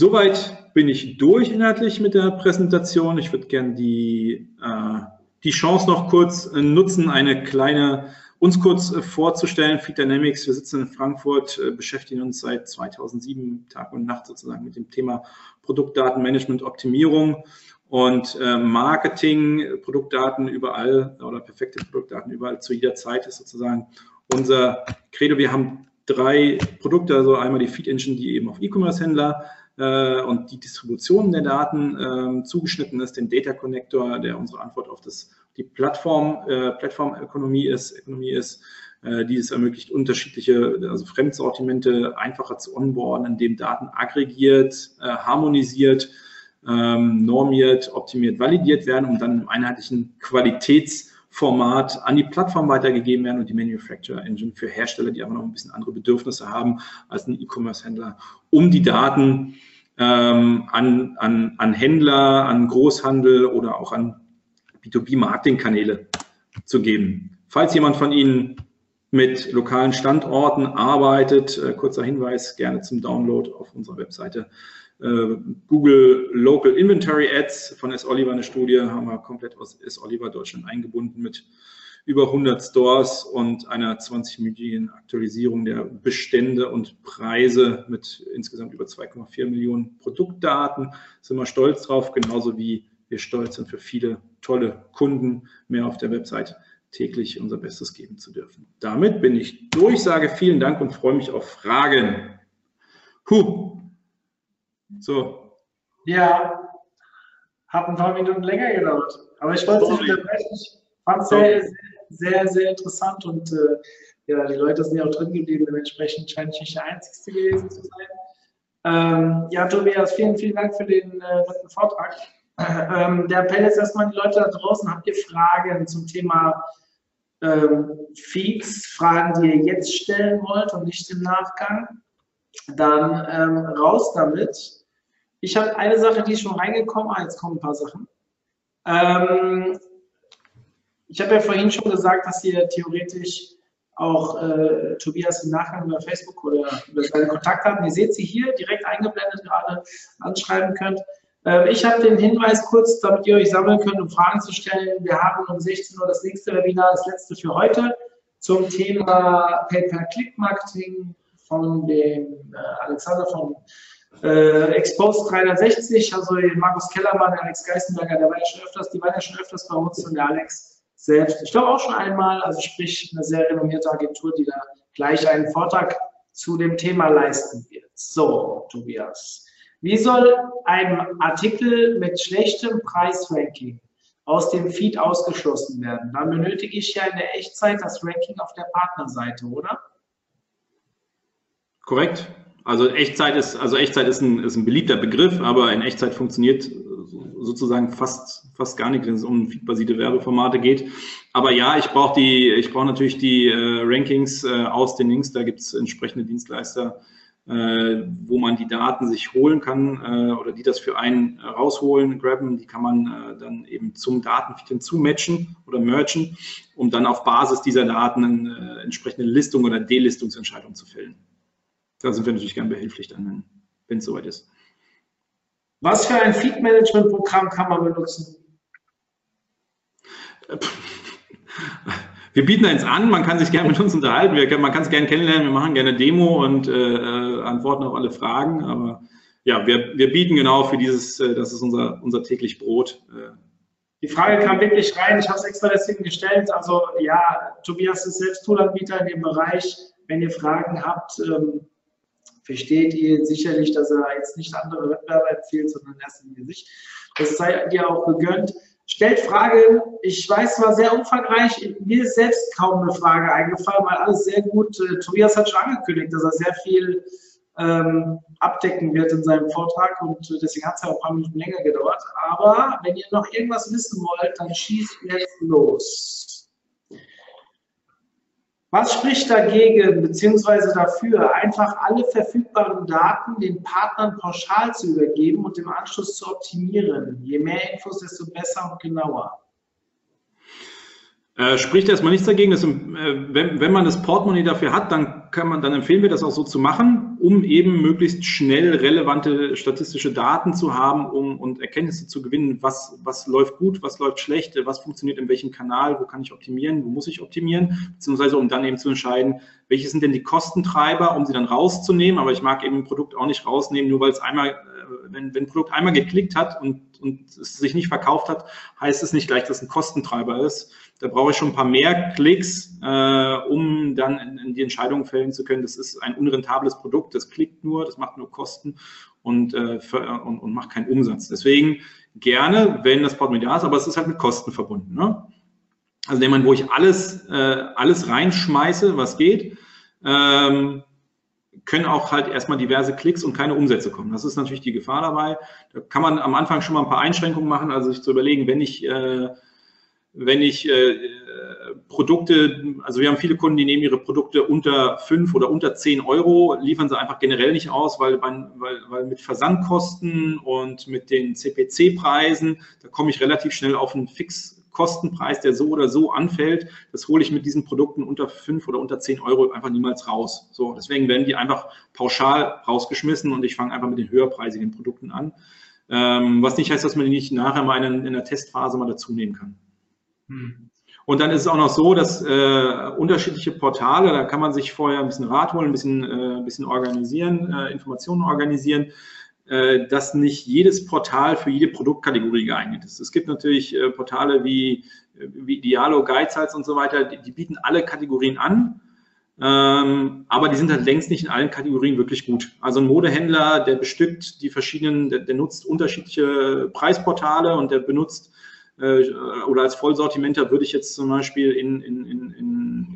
Soweit bin ich durch inhaltlich mit der Präsentation. Ich würde gerne die, äh, die Chance noch kurz äh, nutzen, eine kleine uns kurz äh, vorzustellen. Feed Dynamics, wir sitzen in Frankfurt, äh, beschäftigen uns seit 2007 Tag und Nacht sozusagen mit dem Thema Produktdatenmanagement, Optimierung und äh, Marketing, Produktdaten überall oder perfekte Produktdaten überall zu jeder Zeit ist sozusagen unser Credo. Wir haben drei Produkte, also einmal die Feed Engine, die eben auf E-Commerce-Händler äh, und die Distribution der Daten äh, zugeschnitten ist, den Data Connector, der unsere Antwort auf das, die Plattform, äh, Plattformökonomie ist, Ökonomie ist, äh, die es ermöglicht, unterschiedliche, also Fremdsortimente einfacher zu onboarden, indem Daten aggregiert, äh, harmonisiert, ähm, normiert, optimiert, validiert werden und dann im einheitlichen Qualitätsformat an die Plattform weitergegeben werden und die Manufacturer Engine für Hersteller, die aber noch ein bisschen andere Bedürfnisse haben als ein E-Commerce-Händler, um die Daten ähm, an, an, an Händler, an Großhandel oder auch an B2B-Marketing-Kanäle zu geben. Falls jemand von Ihnen mit lokalen Standorten arbeitet, äh, kurzer Hinweis, gerne zum Download auf unserer Webseite Google Local Inventory Ads von S. Oliver eine Studie, haben wir komplett aus S. Oliver Deutschland eingebunden mit über 100 Stores und einer 20-minütigen Aktualisierung der Bestände und Preise mit insgesamt über 2,4 Millionen Produktdaten. Sind wir stolz drauf, genauso wie wir stolz sind für viele tolle Kunden mehr auf der Website täglich unser Bestes geben zu dürfen. Damit bin ich durch, sage vielen Dank und freue mich auf Fragen. Huh. So. Ja, hat ein paar Minuten länger gedauert. Aber ich wollte es nicht unterbrechen. Ich fand es sehr, sehr, sehr interessant und äh, ja, die Leute sind ja auch drin geblieben. Dementsprechend scheint ich nicht der Einzige gewesen zu sein. Ähm, ja, Tobias, vielen, vielen Dank für den äh, Vortrag. Ähm, der Appell ist erstmal die Leute da draußen. Habt ihr Fragen zum Thema ähm, Feeds, Fragen, die ihr jetzt stellen wollt und nicht im Nachgang? Dann ähm, raus damit. Ich habe eine Sache, die ist schon reingekommen. Ah, jetzt kommen ein paar Sachen. Ähm, ich habe ja vorhin schon gesagt, dass ihr theoretisch auch äh, Tobias im Nachgang über Facebook oder über seine Kontaktdaten, ihr seht sie hier direkt eingeblendet gerade, anschreiben könnt. Ähm, ich habe den Hinweis kurz, damit ihr euch sammeln könnt, um Fragen zu stellen. Wir haben um 16 Uhr das nächste Webinar, das letzte für heute, zum Thema Pay-per-Click-Marketing von dem äh, Alexander von äh, Exposed 360, also Markus Kellermann, Alex Geistenberger, der war ja schon öfters, die waren ja schon öfters bei uns und der Alex selbst, ich glaube auch schon einmal, also sprich eine sehr renommierte Agentur, die da gleich einen Vortrag zu dem Thema leisten wird. So, Tobias. Wie soll ein Artikel mit schlechtem Preisranking aus dem Feed ausgeschlossen werden? Dann benötige ich ja in der Echtzeit das Ranking auf der Partnerseite, oder? Korrekt. Also Echtzeit ist, also Echtzeit ist ein, ist ein beliebter Begriff, aber in Echtzeit funktioniert sozusagen fast, fast gar nicht, wenn es um feedbasierte Werbeformate geht. Aber ja, ich brauche die, ich brauche natürlich die äh, Rankings äh, aus den Links. Da gibt es entsprechende Dienstleister, äh, wo man die Daten sich holen kann äh, oder die das für einen rausholen, grabben. Die kann man äh, dann eben zum Datenfeed hinzumatchen oder merchen, um dann auf Basis dieser Daten eine äh, entsprechende Listung oder Delistungsentscheidung zu fällen. Da sind wir natürlich gern behilflich dann, wenn es soweit ist. Was für ein Feed-Management-Programm kann man benutzen? Wir bieten eins an, man kann sich gerne mit uns unterhalten, wir, man kann es gerne kennenlernen, wir machen gerne Demo und äh, äh, antworten auf alle Fragen, aber ja, wir, wir bieten genau für dieses, äh, das ist unser, unser täglich Brot. Äh. Die Frage kam wirklich rein, ich habe es extra deswegen gestellt, also ja, Tobias ist selbst Toolanbieter in dem Bereich, wenn ihr Fragen habt, ähm, versteht ihr sicherlich, dass er jetzt nicht andere Wettbewerber empfiehlt, sondern erst in sich. Das sei dir auch gegönnt. Stellt Fragen. Ich weiß, es war sehr umfangreich. Mir ist selbst kaum eine Frage eingefallen, weil alles sehr gut. Äh, Tobias hat schon angekündigt, dass er sehr viel ähm, abdecken wird in seinem Vortrag und deswegen hat es ja auch ein paar Minuten länger gedauert. Aber wenn ihr noch irgendwas wissen wollt, dann schießt jetzt los. Was spricht dagegen bzw. dafür, einfach alle verfügbaren Daten den Partnern pauschal zu übergeben und im Anschluss zu optimieren? Je mehr Infos, desto besser und genauer. Äh, spricht erstmal nichts dagegen. Dass, äh, wenn, wenn man das Portemonnaie dafür hat, dann kann man, dann empfehlen wir das auch so zu machen, um eben möglichst schnell relevante statistische Daten zu haben, um und Erkenntnisse zu gewinnen, was, was läuft gut, was läuft schlecht, was funktioniert in welchem Kanal, wo kann ich optimieren, wo muss ich optimieren, beziehungsweise um dann eben zu entscheiden, welche sind denn die Kostentreiber, um sie dann rauszunehmen. Aber ich mag eben ein Produkt auch nicht rausnehmen, nur weil es einmal, äh, wenn, wenn Produkt einmal geklickt hat und, und es sich nicht verkauft hat, heißt es nicht gleich, dass es ein Kostentreiber ist da brauche ich schon ein paar mehr Klicks, äh, um dann in, in die Entscheidung fällen zu können. Das ist ein unrentables Produkt, das klickt nur, das macht nur Kosten und, äh, für, und, und macht keinen Umsatz. Deswegen gerne, wenn das Portemonnaie ist, aber es ist halt mit Kosten verbunden. Ne? Also nehmen wo ich alles, äh, alles reinschmeiße, was geht, ähm, können auch halt erstmal diverse Klicks und keine Umsätze kommen. Das ist natürlich die Gefahr dabei. Da kann man am Anfang schon mal ein paar Einschränkungen machen, also sich zu überlegen, wenn ich äh, wenn ich äh, Produkte, also wir haben viele Kunden, die nehmen ihre Produkte unter fünf oder unter zehn Euro, liefern sie einfach generell nicht aus, weil, man, weil, weil mit Versandkosten und mit den CPC-Preisen, da komme ich relativ schnell auf einen Fixkostenpreis, der so oder so anfällt. Das hole ich mit diesen Produkten unter fünf oder unter zehn Euro einfach niemals raus. So, deswegen werden die einfach pauschal rausgeschmissen und ich fange einfach mit den höherpreisigen Produkten an. Ähm, was nicht heißt, dass man die nicht nachher mal in, in der Testphase mal dazu nehmen kann. Hm. Und dann ist es auch noch so, dass äh, unterschiedliche Portale, da kann man sich vorher ein bisschen Rat holen, ein bisschen, äh, ein bisschen organisieren, äh, Informationen organisieren, dass nicht jedes Portal für jede Produktkategorie geeignet ist. Es gibt natürlich äh, Portale wie, wie Dialo, Geizhals und so weiter, die, die bieten alle Kategorien an. Ähm, aber die sind halt längst nicht in allen Kategorien wirklich gut. Also ein Modehändler, der bestückt die verschiedenen, der, der nutzt unterschiedliche Preisportale und der benutzt äh, oder als Vollsortimenter würde ich jetzt zum Beispiel in, in, in,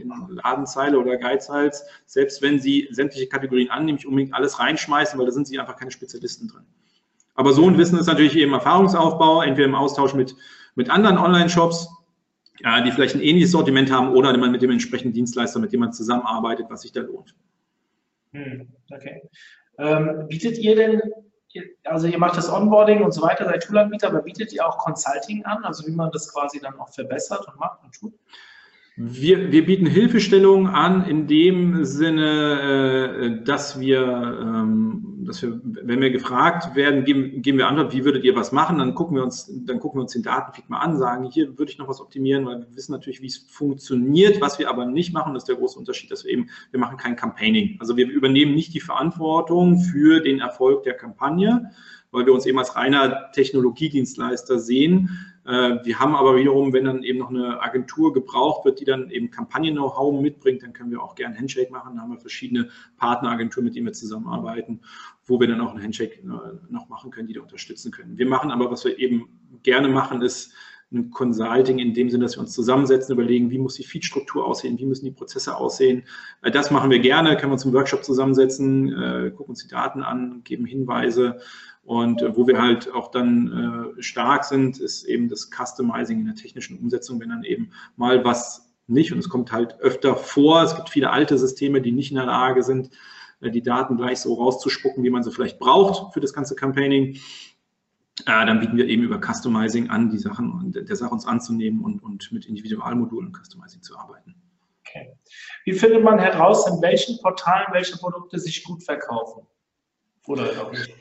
in Ladenzeile oder Geizhals, selbst wenn Sie sämtliche Kategorien annehmen, nicht unbedingt alles reinschmeißen, weil da sind Sie einfach keine Spezialisten drin. Aber so ein Wissen ist natürlich eben Erfahrungsaufbau, entweder im Austausch mit, mit anderen Online-Shops, ja, die vielleicht ein ähnliches Sortiment haben oder mit dem entsprechenden Dienstleister, mit dem man zusammenarbeitet, was sich da lohnt. Hm, okay. Ähm, bietet ihr denn also ihr macht das Onboarding und so weiter, seid Toolanbieter, aber bietet ihr auch Consulting an, also wie man das quasi dann auch verbessert und macht und tut? Wir, wir bieten Hilfestellung an in dem Sinne, äh, dass wir ähm, dass wir, wenn wir gefragt werden, geben, geben wir Antwort, wie würdet ihr was machen? Dann gucken wir uns, dann gucken wir uns den Datenfeed mal an, sagen, hier würde ich noch was optimieren, weil wir wissen natürlich, wie es funktioniert. Was wir aber nicht machen, das ist der große Unterschied, dass wir eben, wir machen kein Campaigning. Also wir übernehmen nicht die Verantwortung für den Erfolg der Kampagne, weil wir uns eben als reiner Technologiedienstleister sehen. Äh, wir haben aber wiederum, wenn dann eben noch eine Agentur gebraucht wird, die dann eben Kampagnen-Know-how mitbringt, dann können wir auch gerne Handshake machen. Da haben wir verschiedene Partneragenturen, mit denen wir zusammenarbeiten, wo wir dann auch einen Handshake äh, noch machen können, die da unterstützen können. Wir machen aber, was wir eben gerne machen, ist ein Consulting in dem Sinne, dass wir uns zusammensetzen, überlegen, wie muss die Feed-Struktur aussehen, wie müssen die Prozesse aussehen. Äh, das machen wir gerne, können wir uns im Workshop zusammensetzen, gucken uns die Daten an, geben Hinweise und äh, wo wir halt auch dann äh, stark sind, ist eben das Customizing in der technischen Umsetzung, wenn dann eben mal was nicht, und es kommt halt öfter vor, es gibt viele alte Systeme, die nicht in der Lage sind, äh, die Daten gleich so rauszuspucken, wie man sie vielleicht braucht für das ganze Campaigning. Äh, dann bieten wir eben über Customizing an, die Sachen der Sache uns anzunehmen und, und mit Individualmodulen Customizing zu arbeiten. Okay. Wie findet man heraus, in welchen Portalen welche Produkte sich gut verkaufen? Oder auch nicht?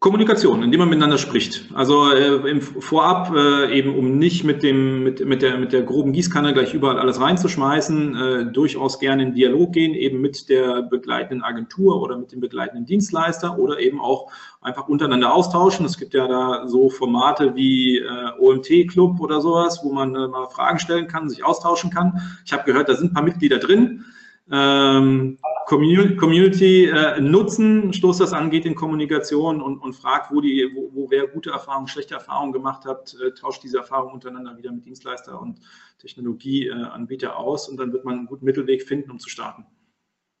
Kommunikation, indem man miteinander spricht. Also äh, im Vorab äh, eben, um nicht mit dem mit, mit der mit der groben Gießkanne gleich überall alles reinzuschmeißen, äh, durchaus gerne in Dialog gehen, eben mit der begleitenden Agentur oder mit dem begleitenden Dienstleister oder eben auch einfach untereinander austauschen. Es gibt ja da so Formate wie äh, OMT Club oder sowas, wo man äh, mal Fragen stellen kann, sich austauschen kann. Ich habe gehört, da sind ein paar Mitglieder drin ähm, Community äh, nutzen, stoß das angeht in Kommunikation und, und fragt, wo, die, wo, wo wer gute Erfahrungen, schlechte Erfahrungen gemacht hat, äh, tauscht diese Erfahrungen untereinander wieder mit Dienstleister und Technologieanbieter aus und dann wird man einen guten Mittelweg finden, um zu starten.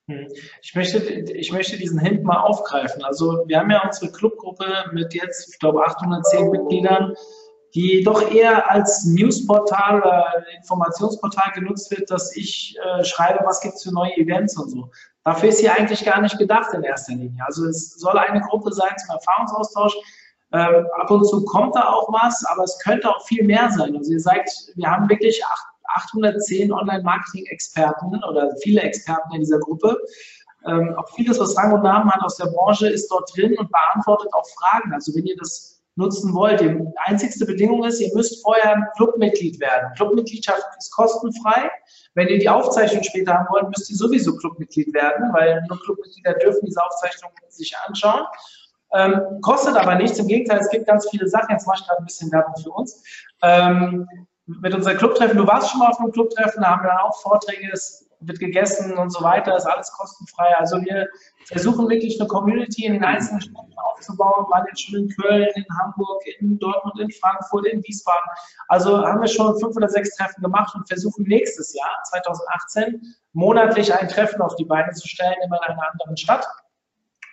Hm. Ich möchte, ich möchte diesen Hint mal aufgreifen. Also wir haben ja unsere Clubgruppe mit jetzt, ich glaube, 810 Mitgliedern die doch eher als Newsportal oder Informationsportal genutzt wird, dass ich äh, schreibe, was gibt es für neue Events und so. Dafür ist sie eigentlich gar nicht gedacht in erster Linie. Also es soll eine Gruppe sein zum Erfahrungsaustausch. Ähm, ab und zu kommt da auch was, aber es könnte auch viel mehr sein. Also ihr seid, wir haben wirklich 810 Online-Marketing-Experten oder viele Experten in dieser Gruppe. Ähm, auch vieles, was Rang und Namen hat aus der Branche, ist dort drin und beantwortet auch Fragen. Also wenn ihr das nutzen wollt. Die einzigste Bedingung ist, ihr müsst vorher Clubmitglied werden. Clubmitgliedschaft ist kostenfrei. Wenn ihr die Aufzeichnung später haben wollt, müsst ihr sowieso Clubmitglied werden, weil nur Clubmitglieder dürfen diese Aufzeichnung sich anschauen. Ähm, kostet aber nichts, im Gegenteil, es gibt ganz viele Sachen. Jetzt mache ich gerade ein bisschen Werbung für uns. Ähm, mit unseren Clubtreffen, du warst schon mal auf einem Clubtreffen, da haben wir dann auch Vorträge, es wird gegessen und so weiter, ist alles kostenfrei. Also wir versuchen wirklich eine Community in den einzelnen Städten aufzubauen, waren jetzt schon in Köln, in Hamburg, in Dortmund, in Frankfurt, in Wiesbaden. Also haben wir schon fünf oder sechs Treffen gemacht und versuchen nächstes Jahr, 2018, monatlich ein Treffen auf die Beine zu stellen, immer in einer anderen Stadt,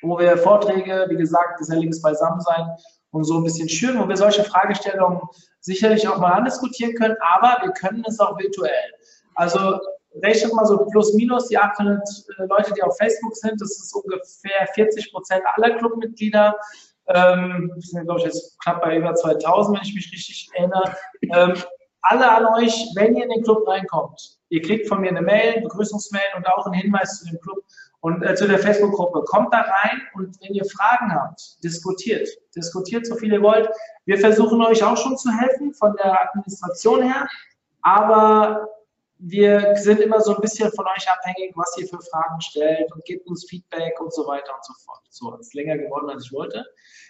wo wir Vorträge, wie gesagt, geselliges Beisammensein und so ein bisschen schüren, wo wir solche Fragestellungen sicherlich auch mal andiskutieren können, aber wir können es auch virtuell. Also rechnet mal so plus minus die 800 äh, Leute, die auf Facebook sind. Das ist ungefähr 40 Prozent aller Clubmitglieder. Ähm, wir sind, glaube ich, jetzt knapp bei über 2000, wenn ich mich richtig erinnere. Ähm, alle an euch, wenn ihr in den Club reinkommt, ihr kriegt von mir eine Mail, Begrüßungsmail und auch einen Hinweis zu dem Club und äh, zu der Facebook-Gruppe. Kommt da rein und wenn ihr Fragen habt, diskutiert. Diskutiert so viel ihr wollt. Wir versuchen euch auch schon zu helfen von der Administration her, aber wir sind immer so ein bisschen von euch abhängig, was ihr für Fragen stellt und gebt uns Feedback und so weiter und so fort. So, ist länger geworden, als ich wollte.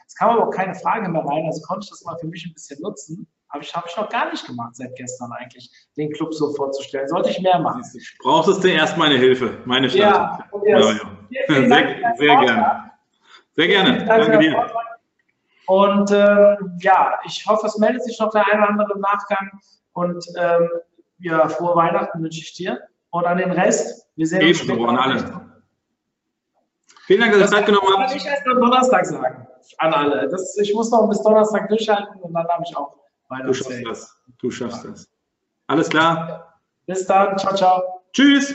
Es kam aber auch keine Frage mehr rein, also konnte ich das mal für mich ein bisschen nutzen. Habe ich, hab ich noch gar nicht gemacht seit gestern eigentlich, den Club so vorzustellen. Sollte ich mehr machen. Brauchtest du erst meine Hilfe, meine Stadt. Ja, ja, ja. Sehr, sehr gerne. Sehr gerne. Danke dir. Und ähm, ja, ich hoffe, es meldet sich noch der eine oder andere im Nachgang. Und ähm, ja, frohe Weihnachten wünsche ich dir. Und an den Rest, wir sehen uns später. an alle. Vielen Dank, dass ihr Zeit genommen habt. Das ich erst am Donnerstag sagen. An alle. Das, ich muss noch bis Donnerstag durchhalten und dann habe ich auch Weihnachten. Du schaffst das. Du schaffst das. Alles klar. Bis dann. Ciao, ciao. Tschüss.